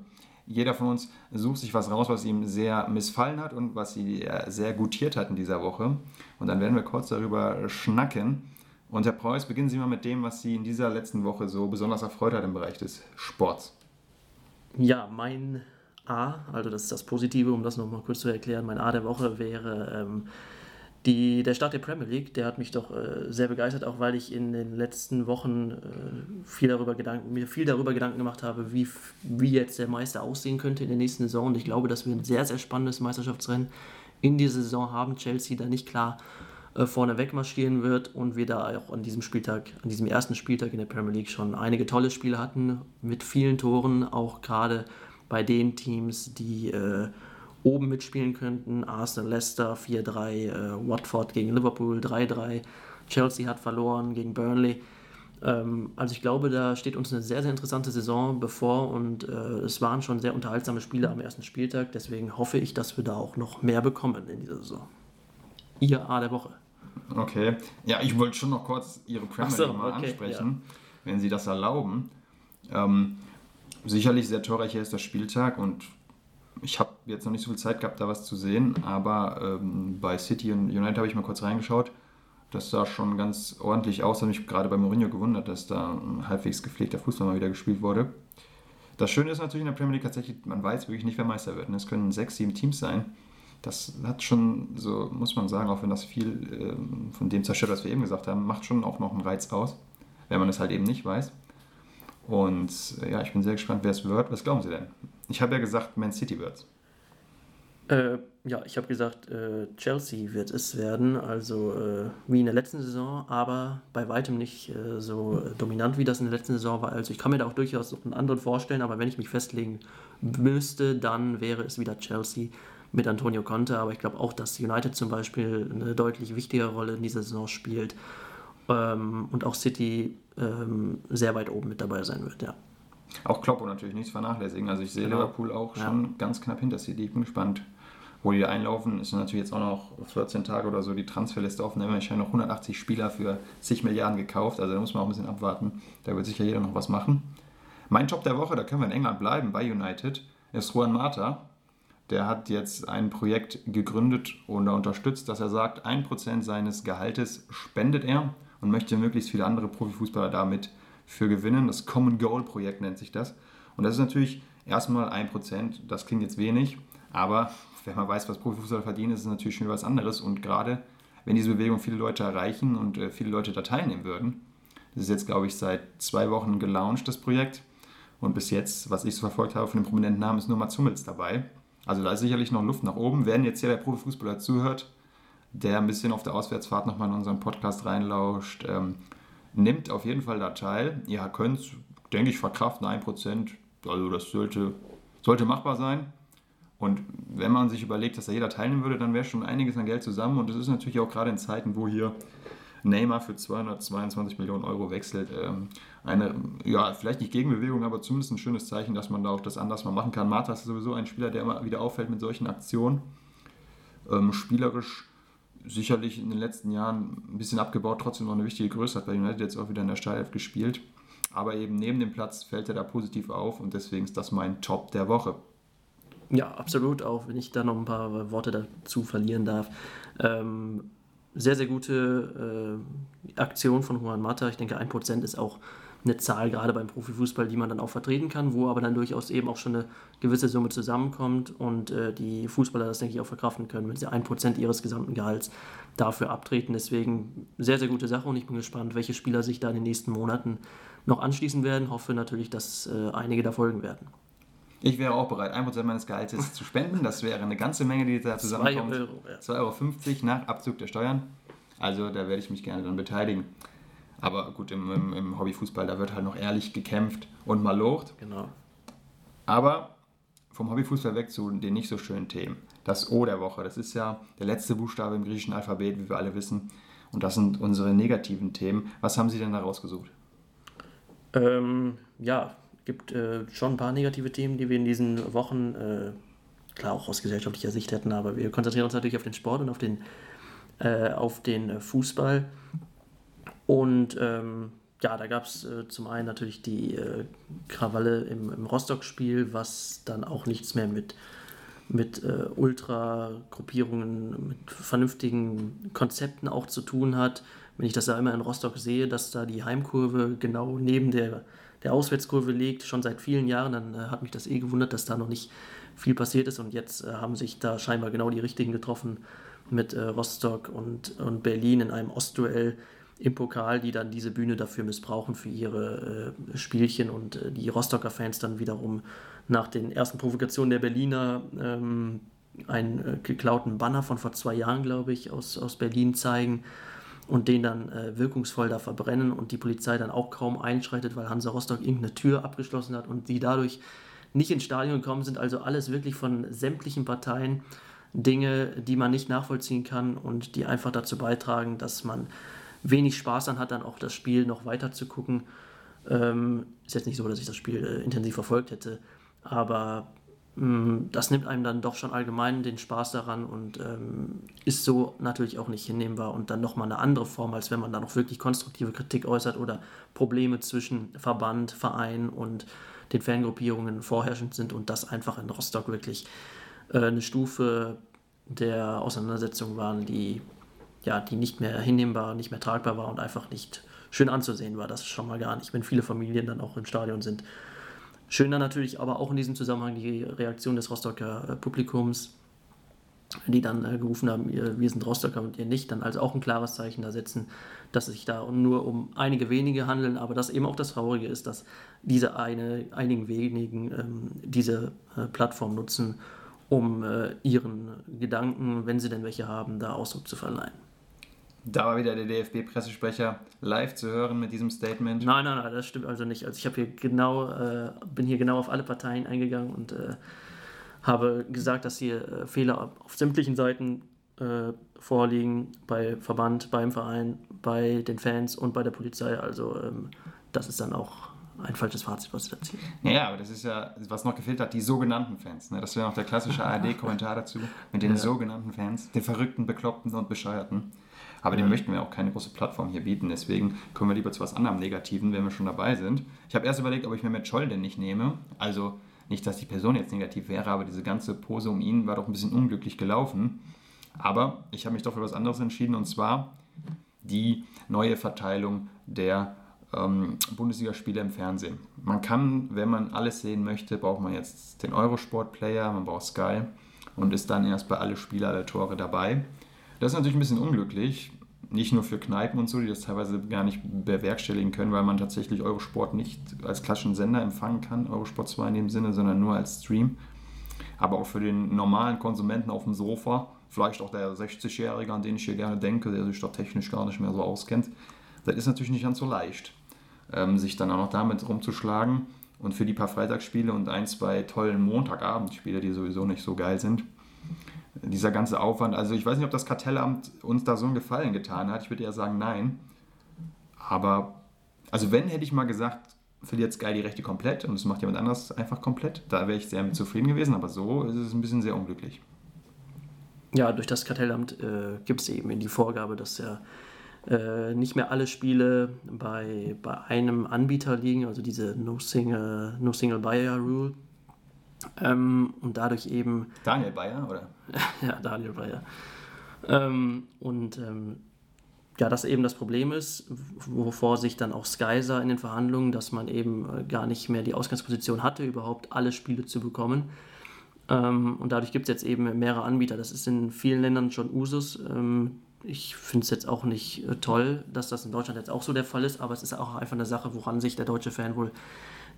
Jeder von uns sucht sich was raus, was ihm sehr missfallen hat und was sie äh, sehr gutiert hat in dieser Woche. Und dann werden wir kurz darüber schnacken. Und Herr Preuß, beginnen Sie mal mit dem, was Sie in dieser letzten Woche so besonders erfreut hat im Bereich des Sports. Ja, mein A, also das ist das Positive, um das nochmal kurz zu erklären, mein A der Woche wäre ähm, die, der Start der Premier League. Der hat mich doch äh, sehr begeistert, auch weil ich in den letzten Wochen äh, viel darüber Gedanken, mir viel darüber Gedanken gemacht habe, wie, wie jetzt der Meister aussehen könnte in der nächsten Saison. Und ich glaube, dass wir ein sehr, sehr spannendes Meisterschaftsrennen in dieser Saison haben. Chelsea da nicht klar äh, vorne wegmarschieren wird und wir da auch an diesem Spieltag, an diesem ersten Spieltag in der Premier League schon einige tolle Spiele hatten mit vielen Toren, auch gerade bei den Teams, die äh, oben mitspielen könnten. Arsenal, Leicester 4-3, äh, Watford gegen Liverpool 3-3, Chelsea hat verloren gegen Burnley. Ähm, also ich glaube, da steht uns eine sehr, sehr interessante Saison bevor und äh, es waren schon sehr unterhaltsame Spiele am ersten Spieltag. Deswegen hoffe ich, dass wir da auch noch mehr bekommen in dieser Saison. Ihr A der Woche. Okay. Ja, ich wollte schon noch kurz Ihre Premier Ach so, League mal okay, ansprechen, wenn Sie das erlauben. Ähm, sicherlich sehr torreicher ist der Spieltag und ich habe jetzt noch nicht so viel Zeit gehabt, da was zu sehen, aber ähm, bei City und United habe ich mal kurz reingeschaut. Das sah schon ganz ordentlich aus. Hat mich gerade bei Mourinho gewundert, dass da ein halbwegs gepflegter Fußball mal wieder gespielt wurde. Das Schöne ist natürlich in der Premier League tatsächlich, man weiß wirklich nicht, wer Meister wird. ne? Es können sechs, sieben Teams sein. Das hat schon, so muss man sagen, auch wenn das viel ähm, von dem zerstört, was wir eben gesagt haben, macht schon auch noch einen Reiz aus, wenn man es halt eben nicht weiß. Und äh, ja, ich bin sehr gespannt, wer es wird. Was glauben Sie denn? Ich habe ja gesagt, Man City wird's. Äh, ja, ich habe gesagt, äh, Chelsea wird es werden, also äh, wie in der letzten Saison, aber bei weitem nicht äh, so äh, dominant, wie das in der letzten Saison war. Also ich kann mir da auch durchaus einen anderen vorstellen, aber wenn ich mich festlegen müsste, dann wäre es wieder Chelsea mit Antonio Conte. Aber ich glaube auch, dass United zum Beispiel eine deutlich wichtigere Rolle in dieser Saison spielt ähm, und auch City ähm, sehr weit oben mit dabei sein wird, ja. Auch Kloppo natürlich nichts vernachlässigen. Also ich sehe Genau. Liverpool auch Ja. schon ganz knapp hinter City. Ich bin gespannt, wo die einlaufen. Ist natürlich jetzt auch noch 14 Tage oder so die Transferliste offen. Da haben wir anscheinend noch 180 Spieler für zig Milliarden gekauft. Also da muss man auch ein bisschen abwarten. Da wird sicher jeder noch was machen. Mein Job der Woche, da können wir in England bleiben, bei United, ist Juan Mata. Der hat jetzt ein Projekt gegründet und unterstützt, dass er sagt, 1% seines Gehaltes spendet er und möchte möglichst viele andere Profifußballer damit für gewinnen. Das Common Goal Projekt nennt sich das. Und das ist natürlich erstmal 1%, das klingt jetzt wenig, aber wenn man weiß, was Profifußballer verdienen, ist es natürlich schon was anderes. Und gerade wenn diese Bewegung viele Leute erreichen und äh, viele Leute da teilnehmen würden, das ist jetzt, glaube ich, seit zwei Wochen gelauncht, das Projekt. Und bis jetzt, was ich so verfolgt habe von den prominenten Namen, ist nur Mats Hummels dabei. Also da ist sicherlich noch Luft nach oben. Wenn jetzt hier der Profifußballer zuhört, der ein bisschen auf der Auswärtsfahrt nochmal in unseren Podcast reinlauscht, ähm, nimmt auf jeden Fall da teil. Ihr könnt, denke ich, verkraften 1%. Also das sollte, sollte machbar sein. Und wenn man sich überlegt, dass da jeder teilnehmen würde, dann wäre schon einiges an Geld zusammen. Und das ist natürlich auch gerade in Zeiten, wo hier Neymar für 222 Millionen Euro wechselt, ähm, eine, ja, vielleicht nicht Gegenbewegung, aber zumindest ein schönes Zeichen, dass man da auch das anders mal machen kann. Marta ist sowieso ein Spieler, der immer wieder auffällt mit solchen Aktionen. Ähm, spielerisch sicherlich in den letzten Jahren ein bisschen abgebaut, trotzdem noch eine wichtige Größe hat bei United jetzt auch wieder in der Startelf gespielt. Aber eben neben dem Platz fällt er da positiv auf und deswegen ist das mein Top der Woche. Ja, absolut, auch wenn ich da noch ein paar Worte dazu verlieren darf. Ähm, sehr, sehr gute äh, Aktion von Juan Mata. Ich denke, 1% ist auch eine Zahl, gerade beim Profifußball, die man dann auch vertreten kann, wo aber dann durchaus eben auch schon eine gewisse Summe zusammenkommt und äh, die Fußballer das, denke ich, auch verkraften können, wenn sie 1% ihres gesamten Gehalts dafür abtreten. Deswegen sehr, sehr gute Sache und ich bin gespannt, welche Spieler sich da in den nächsten Monaten noch anschließen werden. Hoffe natürlich, dass äh, einige da folgen werden. Ich wäre auch bereit, 1% meines Gehalts jetzt zu spenden. Das wäre eine ganze Menge, die da zusammenkommt. 2,50 Euro, ja. 2,50 Euro nach Abzug der Steuern. Also da werde ich mich gerne dann beteiligen. Aber gut, im, im, im Hobbyfußball, da wird halt noch ehrlich gekämpft und mal locht. Genau. Aber vom Hobbyfußball weg zu den nicht so schönen Themen. Das O der Woche, das ist ja der letzte Buchstabe im griechischen Alphabet, wie wir alle wissen. Und das sind unsere negativen Themen. Was haben Sie denn da rausgesucht? Ähm, ja, gibt äh, schon ein paar negative Themen, die wir in diesen Wochen, äh, klar auch aus gesellschaftlicher Sicht hätten, aber wir konzentrieren uns natürlich auf den Sport und auf den, äh, auf den Fußball. Und ähm, ja, da gab es äh, zum einen natürlich die äh, Krawalle im, im Rostock-Spiel, was dann auch nichts mehr mit, mit äh, Ultra-Gruppierungen, mit vernünftigen Konzepten auch zu tun hat. Wenn ich das da immer in Rostock sehe, dass da die Heimkurve genau neben der der Auswärtskurve liegt, schon seit vielen Jahren, dann äh, hat mich das eh gewundert, dass da noch nicht viel passiert ist und jetzt äh, haben sich da scheinbar genau die richtigen getroffen mit äh, Rostock und, und Berlin in einem Ostduell im Pokal, die dann diese Bühne dafür missbrauchen für ihre äh, Spielchen und äh, die Rostocker Fans dann wiederum nach den ersten Provokationen der Berliner ähm, einen äh, geklauten Banner von vor zwei Jahren, glaube ich, aus, aus Berlin zeigen und den dann äh, wirkungsvoll da verbrennen und die Polizei dann auch kaum einschreitet, weil Hansa Rostock irgendeine Tür abgeschlossen hat und die dadurch nicht ins Stadion gekommen sind. Also alles wirklich von sämtlichen Parteien Dinge, die man nicht nachvollziehen kann und die einfach dazu beitragen, dass man wenig Spaß dann hat, dann auch das Spiel noch weiter zu gucken. Ähm, ist jetzt nicht so, dass ich das Spiel äh, intensiv verfolgt hätte, aber Mm, das nimmt einem dann doch schon allgemein den Spaß daran und ähm, ist so natürlich auch nicht hinnehmbar und dann nochmal eine andere Form, als wenn man da noch wirklich konstruktive Kritik äußert oder Probleme zwischen Verband, Verein und den Fangruppierungen vorherrschend sind und das einfach in Rostock wirklich äh, eine Stufe der Auseinandersetzung waren, die ja, die nicht mehr hinnehmbar, nicht mehr tragbar war und einfach nicht schön anzusehen war. Das schon mal gar nicht, wenn viele Familien dann auch im Stadion sind Schön dann natürlich aber auch in diesem Zusammenhang die Reaktion des Rostocker äh, Publikums, die dann äh, gerufen haben, wir sind Rostocker und ihr nicht, dann also auch ein klares Zeichen da setzen, dass es sich da nur um einige wenige handeln, aber dass eben auch das Traurige ist, dass diese eine, einigen wenigen ähm, diese äh, Plattform nutzen, um äh, ihren Gedanken, wenn sie denn welche haben, da Ausdruck zu verleihen. Da war wieder der DFB-Pressesprecher live zu hören mit diesem Statement. Nein, nein, nein, das stimmt also nicht. Also ich habe hier genau, äh, bin hier genau auf alle Parteien eingegangen und äh, habe gesagt, dass hier äh, Fehler auf sämtlichen Seiten äh, vorliegen, bei Verband, beim Verein, bei den Fans und bei der Polizei. Also ähm, das ist dann auch ein falsches Fazit, was sie da ziehen. Naja, aber das ist ja, was noch gefehlt hat, die sogenannten Fans. Ne? Das wäre noch der klassische ARD-Kommentar dazu, mit den ja. sogenannten Fans, den Verrückten, Bekloppten und Bescheuerten. Aber dem möchten wir auch keine große Plattform hier bieten. Deswegen kommen wir lieber zu was anderem Negativen, wenn wir schon dabei sind. Ich habe erst überlegt, ob ich mir Matt Scholl denn nicht nehme. Also nicht, dass die Person jetzt negativ wäre, aber diese ganze Pose um ihn war doch ein bisschen unglücklich gelaufen. Aber ich habe mich doch für was anderes entschieden und zwar die neue Verteilung der ähm, Bundesligaspiele im Fernsehen. Man kann, wenn man alles sehen möchte, braucht man jetzt den Eurosport-Player, man braucht Sky und ist dann erst bei alle Spiele, alle Tore dabei. Das ist natürlich ein bisschen unglücklich, nicht nur für Kneipen und so, die das teilweise gar nicht bewerkstelligen können, weil man tatsächlich Eurosport nicht als klassischen Sender empfangen kann, Eurosport 2 in dem Sinne, sondern nur als Stream. Aber auch für den normalen Konsumenten auf dem Sofa, vielleicht auch der 60-Jährige, an den ich hier gerne denke, der sich da technisch gar nicht mehr so auskennt, das ist natürlich nicht ganz so leicht, ähm, sich dann auch noch damit rumzuschlagen. Und für die paar Freitagsspiele und ein, zwei tollen Montagabendspiele, die sowieso nicht so geil sind, dieser ganze Aufwand. Also ich weiß nicht, ob das Kartellamt uns da so einen Gefallen getan hat. Ich würde ja sagen, nein. Aber, also wenn, hätte ich mal gesagt, verliert Sky die Rechte komplett und es macht jemand anderes einfach komplett. Da wäre ich sehr mit zufrieden gewesen, aber so ist es ein bisschen sehr unglücklich. Ja, durch das Kartellamt äh, gibt es eben die Vorgabe, dass ja äh, nicht mehr alle Spiele bei, bei einem Anbieter liegen, also diese No Single, no Single Buyer Rule. Ähm, und dadurch eben. Daniel Bayer, oder? ja, Daniel Bayer. Ähm, und ähm, ja, das eben das Problem ist, wovor sich dann auch Sky sah in den Verhandlungen, dass man eben äh, gar nicht mehr die Ausgangsposition hatte, überhaupt alle Spiele zu bekommen. Ähm, und dadurch gibt es jetzt eben mehrere Anbieter. Das ist in vielen Ländern schon Usus. Ähm, ich finde es jetzt auch nicht äh, toll, dass das in Deutschland jetzt auch so der Fall ist, aber es ist auch einfach eine Sache, woran sich der deutsche Fan wohl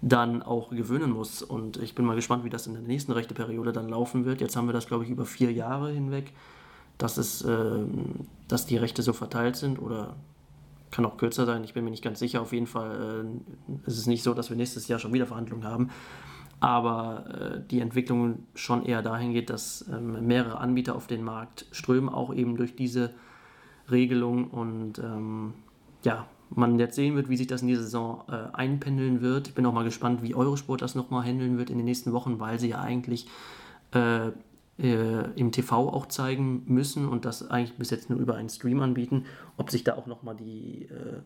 dann auch gewöhnen muss. Und ich bin mal gespannt, wie das in der nächsten Rechteperiode dann laufen wird. Jetzt haben wir das, glaube ich, über vier Jahre hinweg, dass, es, äh, dass die Rechte so verteilt sind oder kann auch kürzer sein, ich bin mir nicht ganz sicher. Auf jeden Fall äh, ist es nicht so, dass wir nächstes Jahr schon wieder Verhandlungen haben. Aber äh, die Entwicklung schon eher dahin geht, dass ähm, mehrere Anbieter auf den Markt strömen, auch eben durch diese Regelung. Und ähm, ja, man jetzt sehen wird, wie sich das in dieser Saison äh, einpendeln wird. Ich bin auch mal gespannt, wie Eurosport das nochmal handeln wird in den nächsten Wochen, weil sie ja eigentlich äh, äh, im TV auch zeigen müssen und das eigentlich bis jetzt nur über einen Stream anbieten, ob sich da auch nochmal die, äh,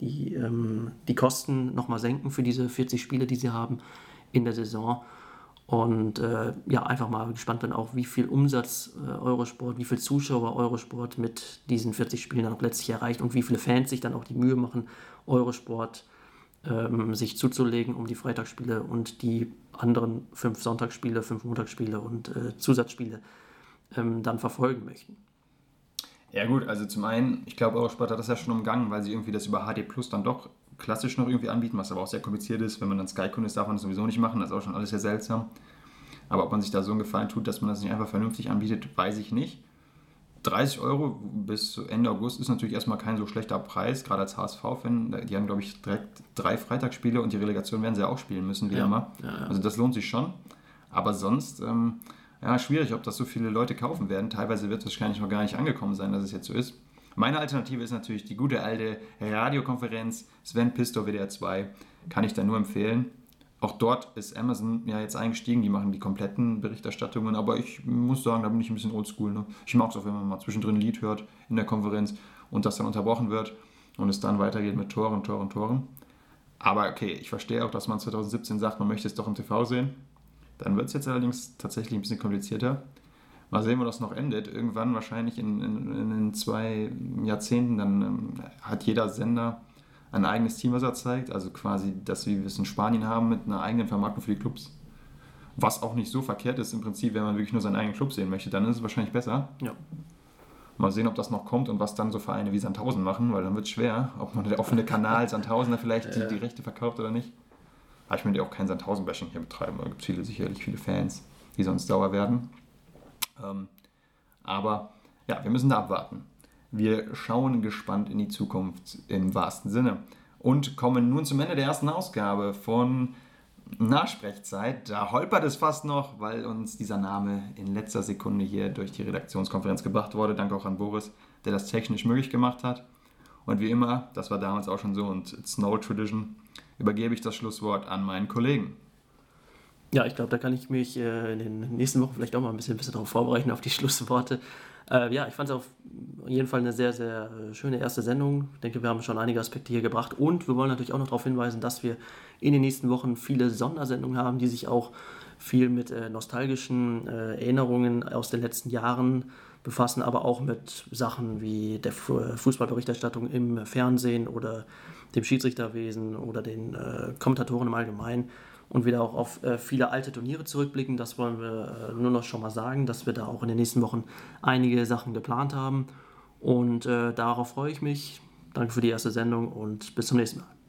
die, ähm, die Kosten nochmal senken für diese 40 Spiele, die sie haben in der Saison. Und äh, ja, einfach mal gespannt dann auch, wie viel Umsatz äh, Eurosport, wie viel Zuschauer Eurosport mit diesen 40 Spielen dann auch letztlich erreicht und wie viele Fans sich dann auch die Mühe machen, Eurosport ähm, sich zuzulegen, um die Freitagsspiele und die anderen fünf Sonntagsspiele, fünf Montagsspiele und äh, Zusatzspiele ähm, dann verfolgen möchten. Ja gut, also zum einen, ich glaube, Eurosport hat das ja schon umgangen, weil sie irgendwie das über HD Plus dann doch klassisch noch irgendwie anbieten, was aber auch sehr kompliziert ist. Wenn man dann Sky-Kunde ist, darf man das sowieso nicht machen. Das ist auch schon alles sehr seltsam. Aber ob man sich da so einen Gefallen tut, dass man das nicht einfach vernünftig anbietet, weiß ich nicht. 30 Euro bis Ende August ist natürlich erstmal kein so schlechter Preis, gerade als HSV-Fan. Die haben, glaube ich, direkt drei Freitagsspiele und die Relegation werden sie auch spielen müssen, wie ja, immer. Ja, ja. Also das lohnt sich schon. Aber sonst, ähm, ja, schwierig, ob das so viele Leute kaufen werden. Teilweise wird es wahrscheinlich noch gar nicht angekommen sein, dass es jetzt so ist. Meine Alternative ist natürlich die gute alte Radiokonferenz Sven Pisto WDR 2. Kann ich da nur empfehlen. Auch dort ist Amazon ja jetzt eingestiegen, die machen die kompletten Berichterstattungen, aber ich muss sagen, da bin ich ein bisschen oldschool. Ne? Ich mag es auch, wenn man mal zwischendrin ein Lied hört in der Konferenz und das dann unterbrochen wird und es dann weitergeht mit Toren, Toren, Toren. Aber okay, ich verstehe auch, dass man 2017 sagt, man möchte es doch im TV sehen. Dann wird es jetzt allerdings tatsächlich ein bisschen komplizierter. Mal sehen, wo das noch endet. Irgendwann, wahrscheinlich in, in, in zwei Jahrzehnten, dann ähm, hat jeder Sender ein eigenes Team, was er zeigt. Also quasi das, wie wir es in Spanien haben, mit einer eigenen Vermarktung für die Clubs. Was auch nicht so verkehrt ist im Prinzip, wenn man wirklich nur seinen eigenen Club sehen möchte, dann ist es wahrscheinlich besser. Ja. Mal sehen, ob das noch kommt und was dann so Vereine wie Sandhausen machen, weil dann wird es schwer, ob man der offene Kanal Sandhausen da vielleicht die, die, Rechte verkauft oder nicht. Aber ich möchte auch kein Sandhausen-Bashing hier betreiben. Da gibt es viele, sicherlich viele Fans, die sonst sauer werden. Ähm, aber ja, wir müssen da abwarten. Wir schauen gespannt in die Zukunft im wahrsten Sinne und kommen nun zum Ende der ersten Ausgabe von Nachsprechzeit. Da holpert es fast noch, weil uns dieser Name in letzter Sekunde hier durch die Redaktionskonferenz gebracht wurde. Danke auch an Boris, der das technisch möglich gemacht hat. Und wie immer, das war damals auch schon so und no tradition, übergebe ich das Schlusswort an meinen Kollegen. Ja, ich glaube, da kann ich mich äh, in den nächsten Wochen vielleicht auch mal ein bisschen, bisschen darauf vorbereiten, auf die Schlussworte. Äh, ja, ich fand es auf jeden Fall eine sehr, sehr äh, schöne erste Sendung. Ich denke, wir haben schon einige Aspekte hier gebracht und wir wollen natürlich auch noch darauf hinweisen, dass wir in den nächsten Wochen viele Sondersendungen haben, die sich auch viel mit äh, nostalgischen äh, Erinnerungen aus den letzten Jahren befassen, aber auch mit Sachen wie der Fußballberichterstattung im Fernsehen oder dem Schiedsrichterwesen oder den äh, Kommentatoren im Allgemeinen und wieder auch auf äh, viele alte Turniere zurückblicken. Das wollen wir äh, nur noch schon mal sagen, dass wir da auch in den nächsten Wochen einige Sachen geplant haben. Und äh, darauf freue ich mich. Danke für die erste Sendung und bis zum nächsten Mal.